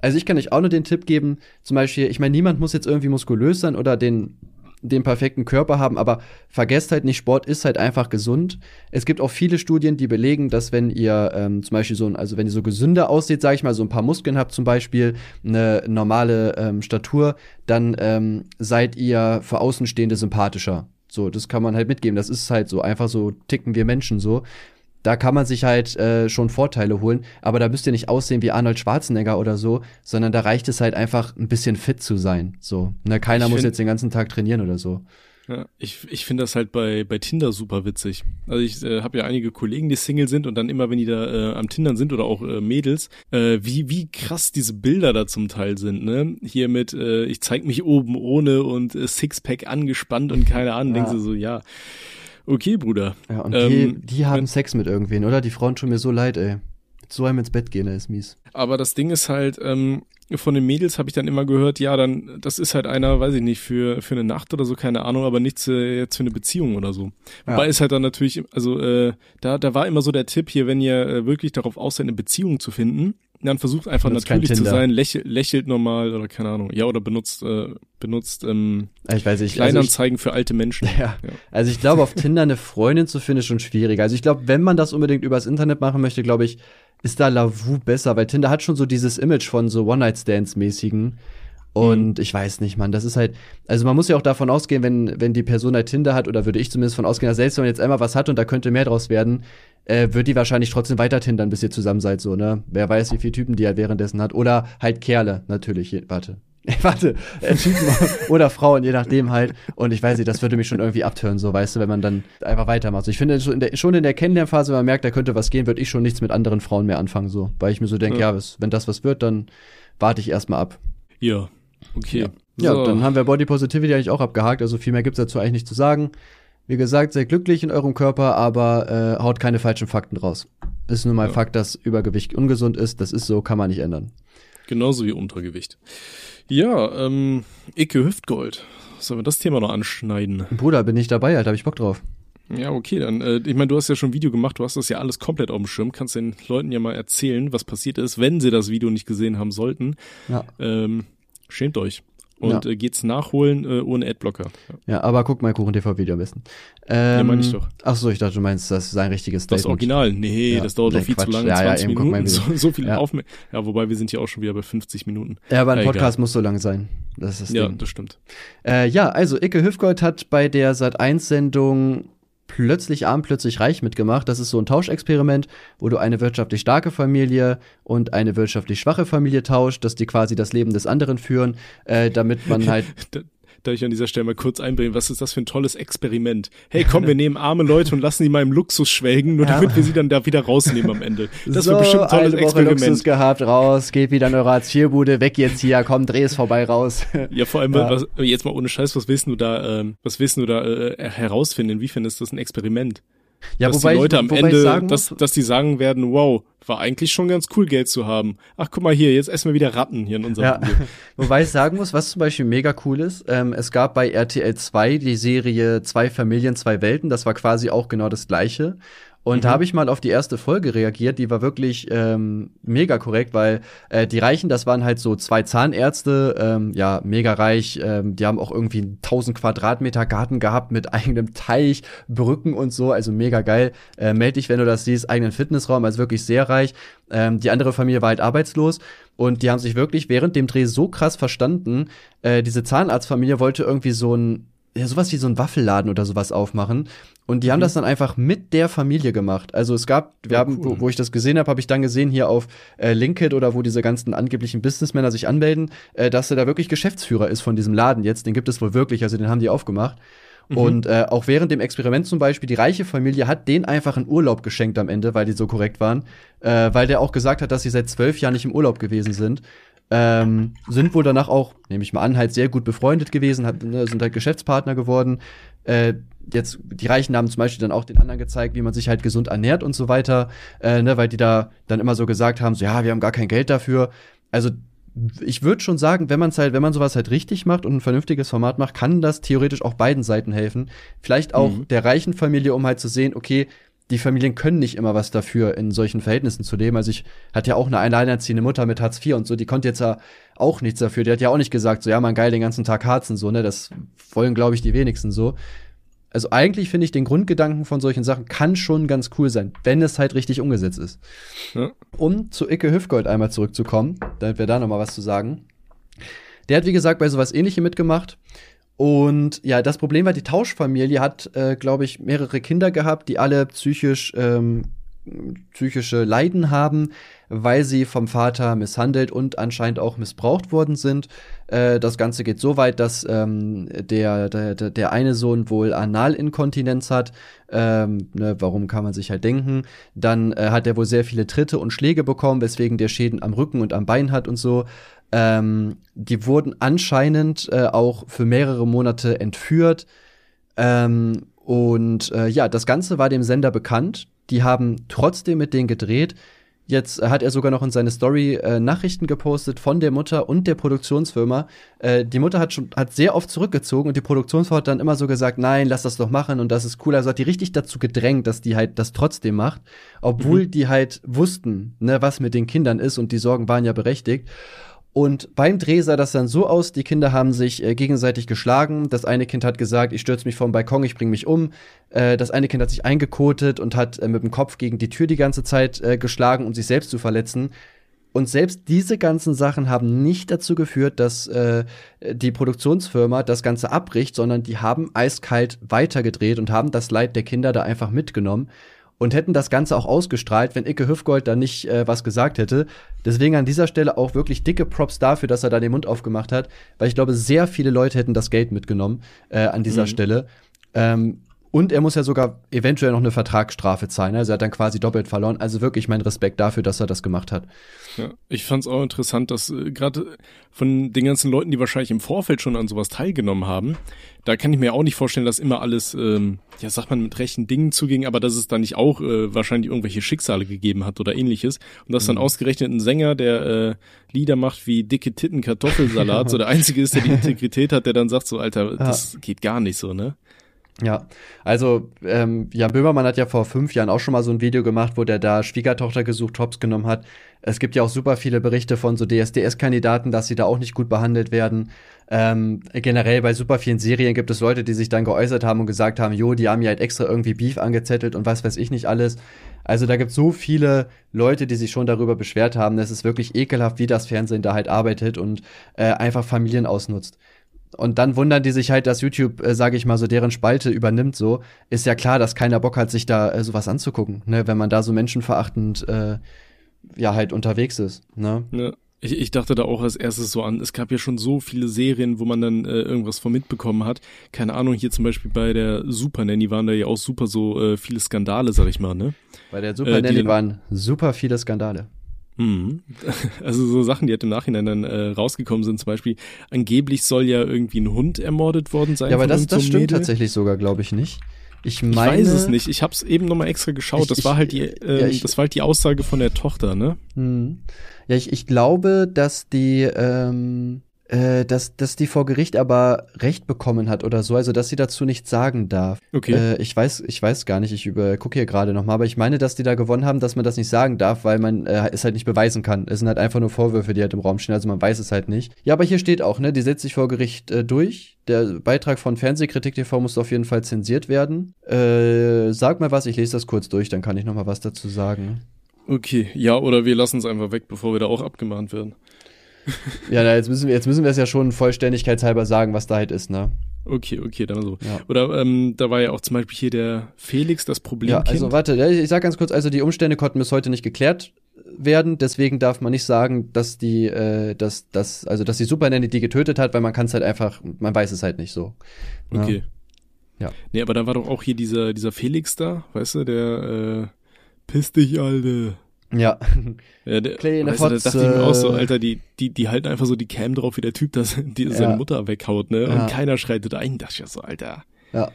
Also ich kann euch auch nur den Tipp geben, zum Beispiel, ich meine, niemand muss jetzt irgendwie muskulös sein oder den den perfekten Körper haben, aber vergesst halt nicht, Sport ist halt einfach gesund. Es gibt auch viele Studien, die belegen, dass wenn ihr ähm, zum Beispiel so, also wenn ihr so gesünder aussieht, sage ich mal, so ein paar Muskeln habt zum Beispiel, eine normale ähm, Statur, dann ähm, seid ihr für Außenstehende sympathischer. So, das kann man halt mitgeben. Das ist halt so, einfach so ticken wir Menschen so. Da kann man sich halt äh, schon Vorteile holen, aber da müsst ihr nicht aussehen wie Arnold Schwarzenegger oder so, sondern da reicht es halt einfach ein bisschen fit zu sein. So, ne, keiner Ich muss find- jetzt den ganzen Tag trainieren oder so. Ja, ich ich finde das halt bei, bei Tinder super witzig. Also ich äh, habe ja einige Kollegen, die Single sind und dann immer, wenn die da äh, am Tindern sind oder auch äh, Mädels, äh, wie, wie krass diese Bilder da zum Teil sind, ne? Hier mit, äh, ich zeig mich oben ohne und äh, Sixpack angespannt und keine Ahnung, Ja. denkst du so, ja, okay, Bruder. Ja, und Ähm, die, die haben Sex mit irgendwen, oder? Die Frauen tun mir so leid, ey. Mit so einem ins Bett gehen, ey, ist mies. Aber das Ding ist halt, ähm, von den Mädels habe ich dann immer gehört, ja, dann, das ist halt einer, weiß ich nicht, für, für eine Nacht oder so, keine Ahnung, aber nichts äh, jetzt für eine Beziehung oder so. Ja. Wobei ist halt dann natürlich, also äh, da, da war immer so der Tipp hier, wenn ihr äh, wirklich darauf aus seid, eine Beziehung zu finden, dann versucht einfach natürlich zu sein, lächelt, lächelt normal oder keine Ahnung, ja, oder benutzt, äh, benutzt ähm, Ich weiß nicht. Also ich, Kleinanzeigen für alte Menschen. [laughs] ja. Also ich glaube, auf Tinder eine Freundin zu finden, ist schon schwierig. Also ich glaube, wenn man das unbedingt übers Internet machen möchte, glaube ich, ist da Lavu besser, weil Tinder hat schon so dieses Image von so One-Night-Stands-mäßigen. Und ich weiß nicht, Mann, das ist halt, also man muss ja auch davon ausgehen, wenn, wenn die Person halt Tinder hat, oder würde ich zumindest von ausgehen, dass selbst wenn man jetzt einmal was hat und da könnte mehr draus werden, äh, wird die wahrscheinlich trotzdem weiter tindern, bis ihr zusammen seid, so, ne? Wer weiß, wie viele Typen die halt währenddessen hat. Oder halt Kerle, natürlich. Warte. [laughs] Warte, äh, Typen [laughs] oder Frauen, je nachdem halt. Und ich weiß nicht, das würde mich schon irgendwie abtören, so, weißt du, wenn man dann einfach weitermacht. So, ich finde, schon in der, schon in der Kennenlernphase, wenn man merkt, da könnte was gehen, würde ich schon nichts mit anderen Frauen mehr anfangen, so. Weil ich mir so denke, ja, ja wenn das was wird, dann warte ich erstmal ab. Ja, okay. Ja. Ja, so. dann haben wir Body Positivity eigentlich auch abgehakt, also viel mehr gibt's dazu eigentlich nicht zu sagen. Wie gesagt, sehr glücklich in eurem Körper, aber äh, haut keine falschen Fakten raus. Ist nun mal ja. Fakt, dass Übergewicht ungesund ist, das ist so, kann man nicht ändern. Genauso wie Untergewicht. Ja, ähm, Icke Hüftgold. Sollen wir das Thema noch anschneiden? Bruder, bin ich dabei, Alter, hab ich Bock drauf. Ja, okay, dann, äh, ich meine, du hast ja schon ein Video gemacht, du hast das ja alles komplett auf dem Schirm, kannst den Leuten ja mal erzählen, was passiert ist, wenn sie das Video nicht gesehen haben sollten. Ja. Ähm, schämt euch und ja. äh, geht's nachholen äh, ohne Adblocker. Ja. ja, aber guck mal Kuchen TV Video am besten. Ähm, ja, meine ich doch. Ach so, ich dachte, du meinst, das ist ein richtiges Statement. Das Original. Nee, ja, das dauert doch viel Quatsch. zu lange, ja, 20 ja, Minuten. [laughs] So, so viel ja. Aufmerksamkeit. Ja, wobei wir sind ja auch schon wieder bei 50 Minuten. Ja, aber ein Podcast muss so lang sein. Das ist das Ja, Ding. das stimmt. Äh, ja, also Icke Hüfgold hat bei der Sat1-Sendung plötzlich arm, plötzlich reich mitgemacht. Das ist so ein Tauschexperiment, wo du eine wirtschaftlich starke Familie und eine wirtschaftlich schwache Familie tauscht, dass die quasi das Leben des anderen führen, äh, damit man [laughs] halt darf ich an dieser Stelle mal kurz einbringen, was ist das für ein tolles Experiment? Hey, komm, [laughs] wir nehmen arme Leute und lassen die mal im Luxus schwelgen, nur ja. damit wir sie dann da wieder rausnehmen am Ende. Das so, wird bestimmt ein tolles eine Woche Experiment. Luxus gehabt, raus, geht wieder in eure Hartz-IV-Bude, weg jetzt hier, komm, dreh es vorbei raus. [laughs] Ja, vor allem, ja. Was, jetzt mal ohne Scheiß, was willst du da, äh, was willst du da äh, herausfinden? Inwiefern ist das ein Experiment? Ja, dass wobei die Leute ich, am Ende, dass, dass die sagen werden, wow, war eigentlich schon ganz cool, Geld zu haben. Ach, guck mal hier, jetzt essen wir wieder Ratten hier in unserem ja. Video. [laughs] Wobei ich sagen muss, was zum Beispiel mega cool ist, ähm, es gab bei RTL 2 die Serie Zwei Familien, zwei Welten, das war quasi auch genau das gleiche. Und mhm. da habe ich mal auf die erste Folge reagiert, die war wirklich ähm, mega korrekt, weil äh, die Reichen, das waren halt so zwei Zahnärzte, ähm, ja, mega reich, ähm, die haben auch irgendwie 1000 Quadratmeter Garten gehabt mit [laughs] eigenem Teich, Brücken und so, also mega geil. Äh, meld dich, wenn du das siehst, eigenen Fitnessraum, also wirklich sehr reich. Ähm, die andere Familie war halt arbeitslos und die haben sich wirklich während dem Dreh so krass verstanden. Äh, diese Zahnarztfamilie wollte irgendwie so ein ja, sowas wie so ein Waffelladen oder sowas aufmachen. Und die mhm. haben das dann einfach mit der Familie gemacht. Also es gab, wir ja, haben, cool. wo, wo, ich das gesehen habe, habe ich dann gesehen hier auf äh, LinkedIn oder wo diese ganzen angeblichen Businessmänner sich anmelden, äh, dass er da wirklich Geschäftsführer ist von diesem Laden jetzt. Den gibt es wohl wirklich, also den haben die aufgemacht. Mhm. Und äh, auch während dem Experiment zum Beispiel, die reiche Familie hat den einfach einen Urlaub geschenkt am Ende, weil die so korrekt waren, äh, weil der auch gesagt hat, dass sie seit zwölf Jahren nicht im Urlaub gewesen sind ähm, sind wohl danach auch, nehme ich mal an, halt sehr gut befreundet gewesen, hat, ne, sind halt Geschäftspartner geworden. Äh, jetzt, die Reichen haben zum Beispiel dann auch den anderen gezeigt, wie man sich halt gesund ernährt und so weiter, äh, ne, weil die da dann immer so gesagt haben, so ja, wir haben gar kein Geld dafür. Also ich würde schon sagen, wenn man es halt, wenn man sowas halt richtig macht und ein vernünftiges Format macht, kann das theoretisch auch beiden Seiten helfen. Vielleicht auch mhm. der reichen Familie, um halt zu sehen, okay, die Familien können nicht immer was dafür, in solchen Verhältnissen zu leben. Also ich hatte ja auch eine alleinerziehende Mutter mit Hartz IV und so, die konnte jetzt ja auch nichts dafür. Die hat ja auch nicht gesagt, so ja, man geil den ganzen Tag harzen, so, ne? Das wollen, glaube ich, die wenigsten so. Also eigentlich finde ich den Grundgedanken von solchen Sachen kann schon ganz cool sein, wenn es halt richtig umgesetzt ist. Ja. Um zu Icke Hüfgold einmal zurückzukommen, damit wir da noch mal was zu sagen. Der hat, wie gesagt, bei sowas ähnlichem mitgemacht. Und ja, das Problem war, die Tauschfamilie hat, äh, glaube ich, mehrere Kinder gehabt, die alle psychisch ähm, psychische Leiden haben, weil sie vom Vater misshandelt und anscheinend auch missbraucht worden sind. Äh, das Ganze geht so weit, dass ähm, der, der, der eine Sohn wohl Analinkontinenz hat. Ähm, ne, warum kann man sich halt denken? Dann äh, hat er wohl sehr viele Tritte und Schläge bekommen, weswegen der Schäden am Rücken und am Bein hat und so. Ähm, die wurden anscheinend äh, auch für mehrere Monate entführt. Ähm, und äh, ja, das Ganze war dem Sender bekannt. Die haben trotzdem mit denen gedreht. Jetzt hat er sogar noch in seine Story äh, Nachrichten gepostet von der Mutter und der Produktionsfirma. Äh, die Mutter hat schon hat sehr oft zurückgezogen und die Produktionsfirma hat dann immer so gesagt, nein, lass das doch machen und das ist cool. Also hat die richtig dazu gedrängt, dass die halt das trotzdem macht, obwohl mhm. die halt wussten, ne, was mit den Kindern ist und die Sorgen waren ja berechtigt. Und beim Dreh sah das dann so aus, die Kinder haben sich äh, gegenseitig geschlagen. Das eine Kind hat gesagt, ich stürze mich vom Balkon, ich bringe mich um. Äh, das eine Kind hat sich eingekotet und hat äh, mit dem Kopf gegen die Tür die ganze Zeit äh, geschlagen, um sich selbst zu verletzen. Und selbst diese ganzen Sachen haben nicht dazu geführt, dass äh, die Produktionsfirma das Ganze abbricht, sondern die haben eiskalt weitergedreht und haben das Leid der Kinder da einfach mitgenommen und hätten das Ganze auch ausgestrahlt, wenn Icke Hüfgold da nicht äh, was gesagt hätte. Deswegen an dieser Stelle auch wirklich dicke Props dafür, dass er da den Mund aufgemacht hat, weil ich glaube, sehr viele Leute hätten das Geld mitgenommen äh, an dieser mhm. Stelle. Ähm, und er muss ja sogar eventuell noch eine Vertragsstrafe zahlen. Also er hat dann quasi doppelt verloren. Also wirklich mein Respekt dafür, dass er das gemacht hat. Ja, ich fand es auch interessant, dass äh, gerade von den ganzen Leuten, die wahrscheinlich im Vorfeld schon an sowas teilgenommen haben, da kann ich mir auch nicht vorstellen, dass immer alles, ähm, ja, sagt man, mit rechten Dingen zuging, aber dass es da nicht auch äh, wahrscheinlich irgendwelche Schicksale gegeben hat oder ähnliches. Und dass mhm. dann ausgerechnet ein Sänger, der äh, Lieder macht wie dicke Titten Kartoffelsalat, [laughs] so der einzige ist, der die Integrität hat, der dann sagt so, Alter, das ja. geht gar nicht so, ne? Ja, also ähm, Jan Böhmermann hat ja vor fünf Jahren auch schon mal so ein Video gemacht, wo der da Schwiegertochter gesucht, Tops genommen hat. Es gibt ja auch super viele Berichte von so DSDS-Kandidaten, dass sie da auch nicht gut behandelt werden. Ähm, generell bei super vielen Serien gibt es Leute, die sich dann geäußert haben und gesagt haben, jo, die haben ja halt extra irgendwie Beef angezettelt und was weiß ich nicht alles. Also da gibt es so viele Leute, die sich schon darüber beschwert haben. Es ist wirklich ekelhaft, wie das Fernsehen da halt arbeitet und äh, einfach Familien ausnutzt. Und dann wundern die sich halt, dass YouTube, äh, sage ich mal, so deren Spalte übernimmt. So ist ja klar, dass keiner Bock hat, sich da äh, sowas anzugucken, ne? wenn man da so menschenverachtend äh, ja halt unterwegs ist. Ne? Ja. Ich, ich dachte da auch als erstes so an, es gab ja schon so viele Serien, wo man dann äh, irgendwas von mitbekommen hat. Keine Ahnung, hier zum Beispiel bei der Super Nanny waren da ja auch super so äh, viele Skandale, sag ich mal, ne? Bei der Super äh, Nanny waren super viele Skandale. Mhm. [laughs] Also so Sachen, die halt im Nachhinein dann äh, rausgekommen sind, zum Beispiel, angeblich soll ja irgendwie ein Hund ermordet worden sein. Ja, aber das, das stimmt Mädel. tatsächlich sogar, glaube ich nicht. Ich, meine, ich weiß es nicht. Ich habe es eben nochmal extra geschaut. Ich, das war halt die, äh, ja, ich, das war halt die Aussage von der Tochter, ne? Mh. Ja, ich, ich glaube, dass die ähm, äh, dass, dass die vor Gericht aber Recht bekommen hat oder so, also dass sie dazu nichts sagen darf. Okay. Äh, ich weiß, ich weiß gar nicht, ich über gucke hier gerade nochmal, aber ich meine, dass die da gewonnen haben, dass man das nicht sagen darf, weil man äh, es halt nicht beweisen kann. Es sind halt einfach nur Vorwürfe, die halt im Raum stehen, also man weiß es halt nicht. Ja, aber hier steht auch, ne, die setzt sich vor Gericht äh, durch. Der Beitrag von Fernsehkritik TV muss auf jeden Fall zensiert werden. Äh, sag mal was, ich lese das kurz durch, dann kann ich nochmal was dazu sagen. Okay, ja, oder wir lassen es einfach weg, bevor wir da auch abgemahnt werden ja, na, jetzt müssen wir, jetzt müssen wir es ja schon vollständigkeitshalber sagen, was da halt ist, ne? Okay, okay, dann so. Ja. Oder ähm, da war ja auch zum Beispiel hier der Felix das Problem. Ja, also warte, ich sag ganz kurz, also die Umstände konnten bis heute nicht geklärt werden, deswegen darf man nicht sagen, dass die, äh, dass, dass, also dass die Super Nanny die getötet hat, weil man kann es halt einfach, man weiß es halt nicht so. Ne? Okay. Ja. Nee, aber da war doch auch hier dieser, dieser Felix da, weißt du, der äh, piss dich, Alter. Ja. [laughs] ja der, Kleine weißt du, da dachte ich mir auch so, Alter, die, die, die halten einfach so die Cam drauf, wie der Typ das, [laughs] die ja. seine Mutter weghaut, ne? Ja. Und keiner schreitet ein. Das ist ja so, Alter. Ja.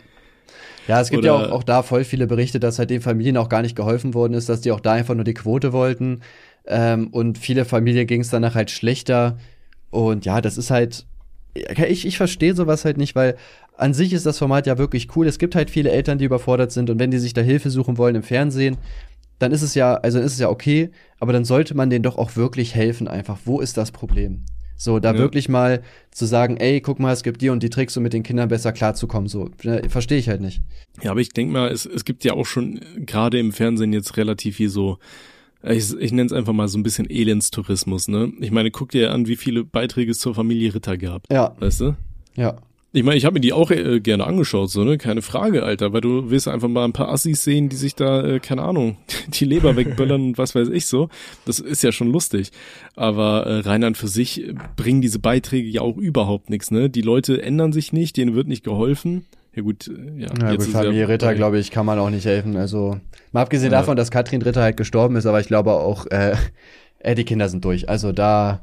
Ja, es gibt Oder, ja auch, auch da voll viele Berichte, dass halt den Familien auch gar nicht geholfen worden ist, dass die auch da einfach nur die Quote wollten. Ähm, und viele Familien ging es danach halt schlechter. Und ja, das ist halt. Ich, ich verstehe sowas halt nicht, weil an sich ist das Format ja wirklich cool. Es gibt halt viele Eltern, die überfordert sind und wenn die sich da Hilfe suchen wollen im Fernsehen, dann ist es ja, also ist es ja okay, aber dann sollte man denen doch auch wirklich helfen einfach. Wo ist das Problem? So, da ja. wirklich mal zu sagen, ey, guck mal, es gibt die und die Tricks, um mit den Kindern besser klarzukommen. So, ne, verstehe ich halt nicht. Ja, aber ich denke mal, es, es gibt ja auch schon gerade im Fernsehen jetzt relativ viel so, ich, ich nenne es einfach mal so ein bisschen Elendstourismus, ne? Ich meine, guck dir an, wie viele Beiträge es zur Familie Ritter gab. Ja. Weißt du? Ja. Ich meine, ich habe mir die auch äh, gerne angeschaut, so, ne? Keine Frage, Alter, weil du willst einfach mal ein paar Assis sehen, die sich da, äh, keine Ahnung, [laughs] die Leber wegböllern und was weiß ich so. Das ist ja schon lustig. Aber äh, rein an für sich bringen diese Beiträge ja auch überhaupt nichts, ne? Die Leute ändern sich nicht, denen wird nicht geholfen. Ja gut, äh, ja. ja jetzt gut, Familie Ritter, glaube ich, kann man auch nicht helfen. Also, mal abgesehen ja. davon, dass Katrin Ritter halt gestorben ist, aber ich glaube auch, äh, [laughs] äh, die Kinder sind durch. Also da,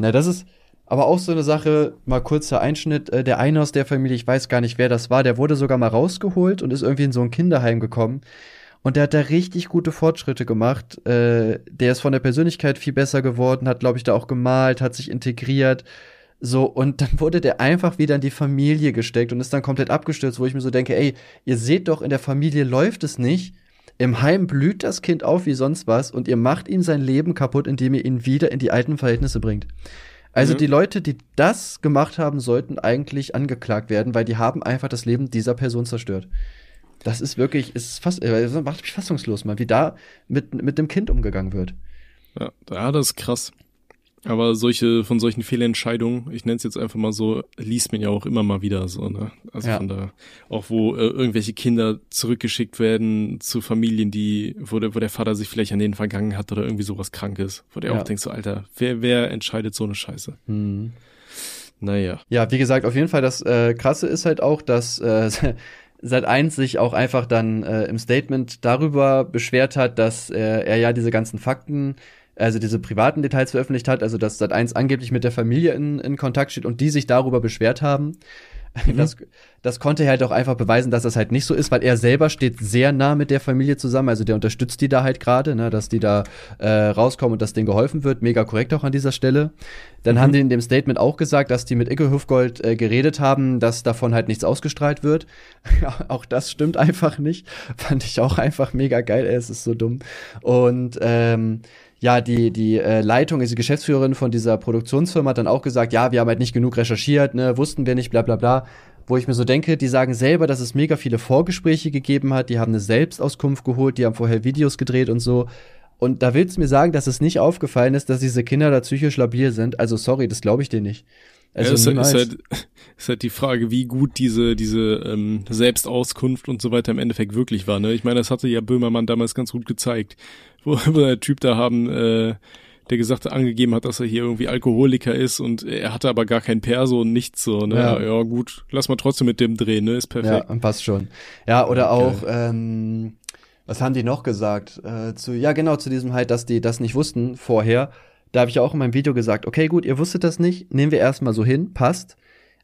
na, das ist, aber auch so eine Sache, mal kurzer Einschnitt, äh, der eine aus der Familie, ich weiß gar nicht, wer das war, der wurde sogar mal rausgeholt und ist irgendwie in so ein Kinderheim gekommen. Und der hat da richtig gute Fortschritte gemacht. Äh, der ist von der Persönlichkeit viel besser geworden, hat, glaube ich, da auch gemalt, hat sich integriert. So, und dann [laughs] wurde der einfach wieder in die Familie gesteckt und ist dann komplett abgestürzt, wo ich mir so denke, ey, ihr seht doch, in der Familie läuft es nicht. Im Heim blüht das Kind auf wie sonst was und ihr macht ihm sein Leben kaputt, indem ihr ihn wieder in die alten Verhältnisse bringt. Also mhm. die Leute, die das gemacht haben, sollten eigentlich angeklagt werden, weil die haben einfach das Leben dieser Person zerstört. Das ist wirklich, ist fast, äh, macht mich fassungslos, mal, wie da mit, mit dem Kind umgegangen wird. Ja, das ist krass. Aber solche, von solchen Fehlentscheidungen, ich nenne es jetzt einfach mal so, liest man ja auch immer mal wieder so, ne? Also Ja. von da, auch wo äh, irgendwelche Kinder zurückgeschickt werden zu Familien, die, wo der, wo der Vater sich vielleicht an denen vergangen hat oder irgendwie sowas Krankes, wo der Ja. auch denkst so, Alter, wer, wer entscheidet so eine Scheiße? Hm. Naja. Ja, wie gesagt, auf jeden Fall das äh, Krasse ist halt auch, dass äh, [laughs] Seit 1 sich auch einfach dann äh, im Statement darüber beschwert hat, dass äh, er ja diese ganzen Fakten, also diese privaten Details veröffentlicht hat, also dass Sat 1 angeblich mit der Familie in, in Kontakt steht und die sich darüber beschwert haben. Das, das konnte er halt auch einfach beweisen, dass das halt nicht so ist, weil er selber steht sehr nah mit der Familie zusammen. Also der unterstützt die da halt gerade, ne, dass die da äh, rauskommen und dass denen geholfen wird. Mega korrekt auch an dieser Stelle. Dann haben die in dem Statement auch gesagt, dass die mit Icke Hüfgold äh, geredet haben, dass davon halt nichts ausgestrahlt wird. [laughs] auch das stimmt einfach nicht. Fand ich auch einfach mega geil. Ey, es ist so dumm. Und ähm, ja, die, die äh, Leitung, also die Geschäftsführerin von dieser Produktionsfirma hat dann auch gesagt, ja, wir haben halt nicht genug recherchiert, ne, wussten wir nicht, bla bla bla. Wo ich mir so denke, die sagen selber, dass es mega viele Vorgespräche gegeben hat, die haben eine Selbstauskunft geholt, die haben vorher Videos gedreht und so. Und da willst du mir sagen, dass es nicht aufgefallen ist, dass diese Kinder da psychisch labil sind? Also sorry, das glaube ich dir nicht. Also ja, ist, halt, niemals. ist, halt, ist halt die Frage, wie gut diese, diese ähm, Selbstauskunft und so weiter im Endeffekt wirklich war. Ne? Ich meine, das hatte ja Böhmermann damals ganz gut gezeigt. Wo, [laughs] wo der Typ da haben, äh, der gesagt angegeben hat, dass er hier irgendwie Alkoholiker ist und er hatte aber gar kein Perso und nichts so. Ne? Ja. Ja. gut, lass mal trotzdem mit dem drehen, ne? Ist perfekt. Ja, passt schon. Ja, oder auch, ähm, was haben die noch gesagt? Äh, zu, ja, genau, zu diesem halt, dass die das nicht wussten vorher. Da habe ich ja auch in meinem Video gesagt, okay, gut, ihr wusstet das nicht, nehmen wir erstmal so hin, passt.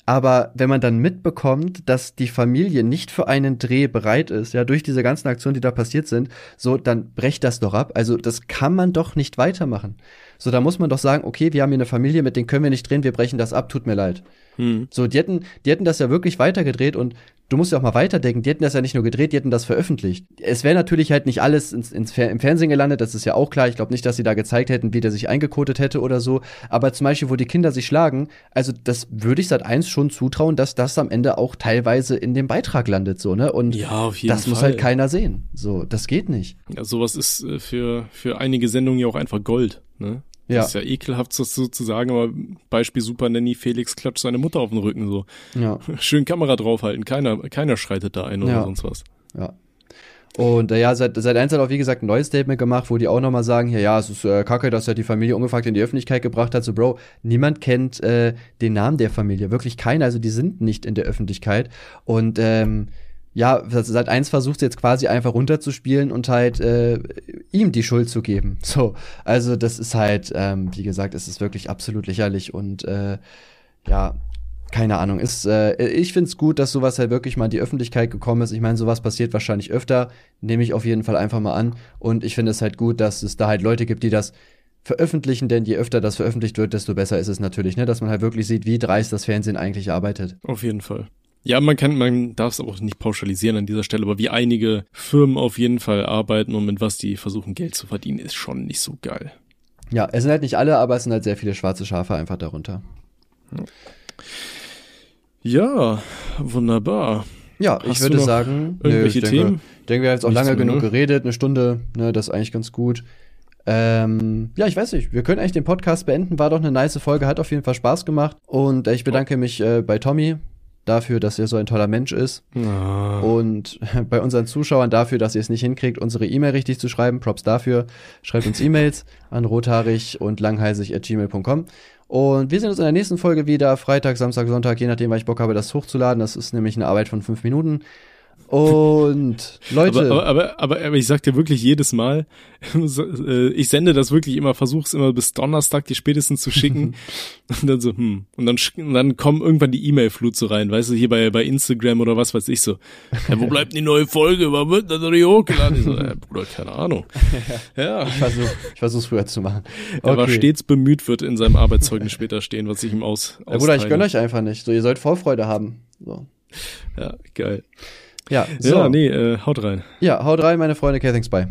Aber wenn man dann mitbekommt, dass die Familie nicht für einen Dreh bereit ist, ja, durch diese ganzen Aktionen, die da passiert sind, so, dann brecht das doch ab. Also, das kann man doch nicht weitermachen. So, da muss man doch sagen, okay, wir haben hier eine Familie, mit denen können wir nicht drehen, wir brechen das ab, tut mir leid. Hm. So, die hätten, die hätten das ja wirklich weitergedreht und du musst ja auch mal weiterdenken, die hätten das ja nicht nur gedreht, die hätten das veröffentlicht. Es wäre natürlich halt nicht alles ins, ins Fer im Fernsehen gelandet, das ist ja auch klar. Ich glaube nicht, dass sie da gezeigt hätten, wie der sich eingekotet hätte oder so. Aber zum Beispiel, wo die Kinder sich schlagen, also das würde ich seit eins schon zutrauen, dass das am Ende auch teilweise in dem Beitrag landet, so, ne? Und Ja, das Fall. muss halt keiner sehen. So, das geht nicht. Ja, sowas ist äh, für, für einige Sendungen ja auch einfach Gold, ne? Ja. Das ist ja ekelhaft, das so zu sagen, aber Beispiel Super Nanny, Felix klatscht seine Mutter auf den Rücken so. Ja. [laughs] Schön Kamera draufhalten, keiner, keiner schreitet da ein oder Ja. sonst was. Ja. Und äh, ja, seit, seit eins hat auch, wie gesagt, ein neues Statement gemacht, wo die auch nochmal sagen, ja, ja, es ist äh, kacke, dass er die Familie ungefragt in die Öffentlichkeit gebracht hat. So, Bro, niemand kennt äh, den Namen der Familie. Wirklich keiner. Also die sind nicht in der Öffentlichkeit. Und ähm, ja, seit eins versucht sie jetzt quasi einfach runterzuspielen und halt äh, ihm die Schuld zu geben. [laughs] So, also das ist halt, ähm, wie gesagt, es ist wirklich absolut lächerlich und äh, ja, keine Ahnung. Ist, äh, ich find's gut, dass sowas halt wirklich mal in die Öffentlichkeit gekommen ist. Ich meine, sowas passiert wahrscheinlich öfter. Nehme ich auf jeden Fall einfach mal an. Und ich finde es halt gut, dass es da halt Leute gibt, die das veröffentlichen, denn je öfter das veröffentlicht wird, desto besser ist es natürlich, ne? Dass man halt wirklich sieht, wie dreist das Fernsehen eigentlich arbeitet. Auf jeden Fall. Ja, man kann, man darf es auch nicht pauschalisieren an dieser Stelle, aber wie einige Firmen auf jeden Fall arbeiten und mit was die versuchen Geld zu verdienen, ist schon nicht so geil. Ja, es sind halt nicht alle, aber es sind halt sehr viele schwarze Schafe einfach darunter. Ja, wunderbar. Ja, Hast ich würde sagen, nö, irgendwelche ich denke, Themen? Ich denke, wir haben jetzt auch Nichts lange genug ne? geredet, eine Stunde, ne, das ist eigentlich ganz gut. Ähm, ja, ich weiß nicht, wir können eigentlich den Podcast beenden, war doch eine nice Folge, hat auf jeden Fall Spaß gemacht und äh, ich bedanke mich äh, bei Tommy dafür, dass er so ein toller Mensch ist Ah, und [laughs] bei unseren Zuschauern dafür, dass ihr es nicht hinkriegt, unsere E-Mail richtig zu schreiben. Props dafür. Schreibt uns E-Mails [laughs] an rothaarig und langheisig at gmail.com. Und wir sehen uns in der nächsten Folge wieder, Freitag, Samstag, Sonntag, je nachdem, weil ich Bock habe, das hochzuladen. Das ist nämlich eine Arbeit von fünf Minuten. Und Leute, aber, aber, aber, aber ich sag dir wirklich jedes Mal, [laughs] äh, ich sende das wirklich immer, versuch's immer bis Donnerstag die spätestens zu schicken. [laughs] und dann so, hm. Und dann, und dann kommen irgendwann die E-Mail-Flut so rein, weißt du, hier bei, bei Instagram oder was weiß ich so. [laughs] Ja, wo bleibt die neue Folge? Wann wird das noch nicht hochgeladen? Ich so, äh, Bruder, keine Ahnung. Ja. ich versuche ich versuch's früher zu machen. Er war stets bemüht, wird in seinem Arbeitszeugnis später stehen, was ich ihm aus, Ja, Bruder, ich gönne euch einfach nicht. So, ihr sollt Vorfreude haben. So. Ja, geil. Ja, so. Ja, nee, äh, haut rein. Ja, haut rein, meine Freunde. Okay, thanks, bye.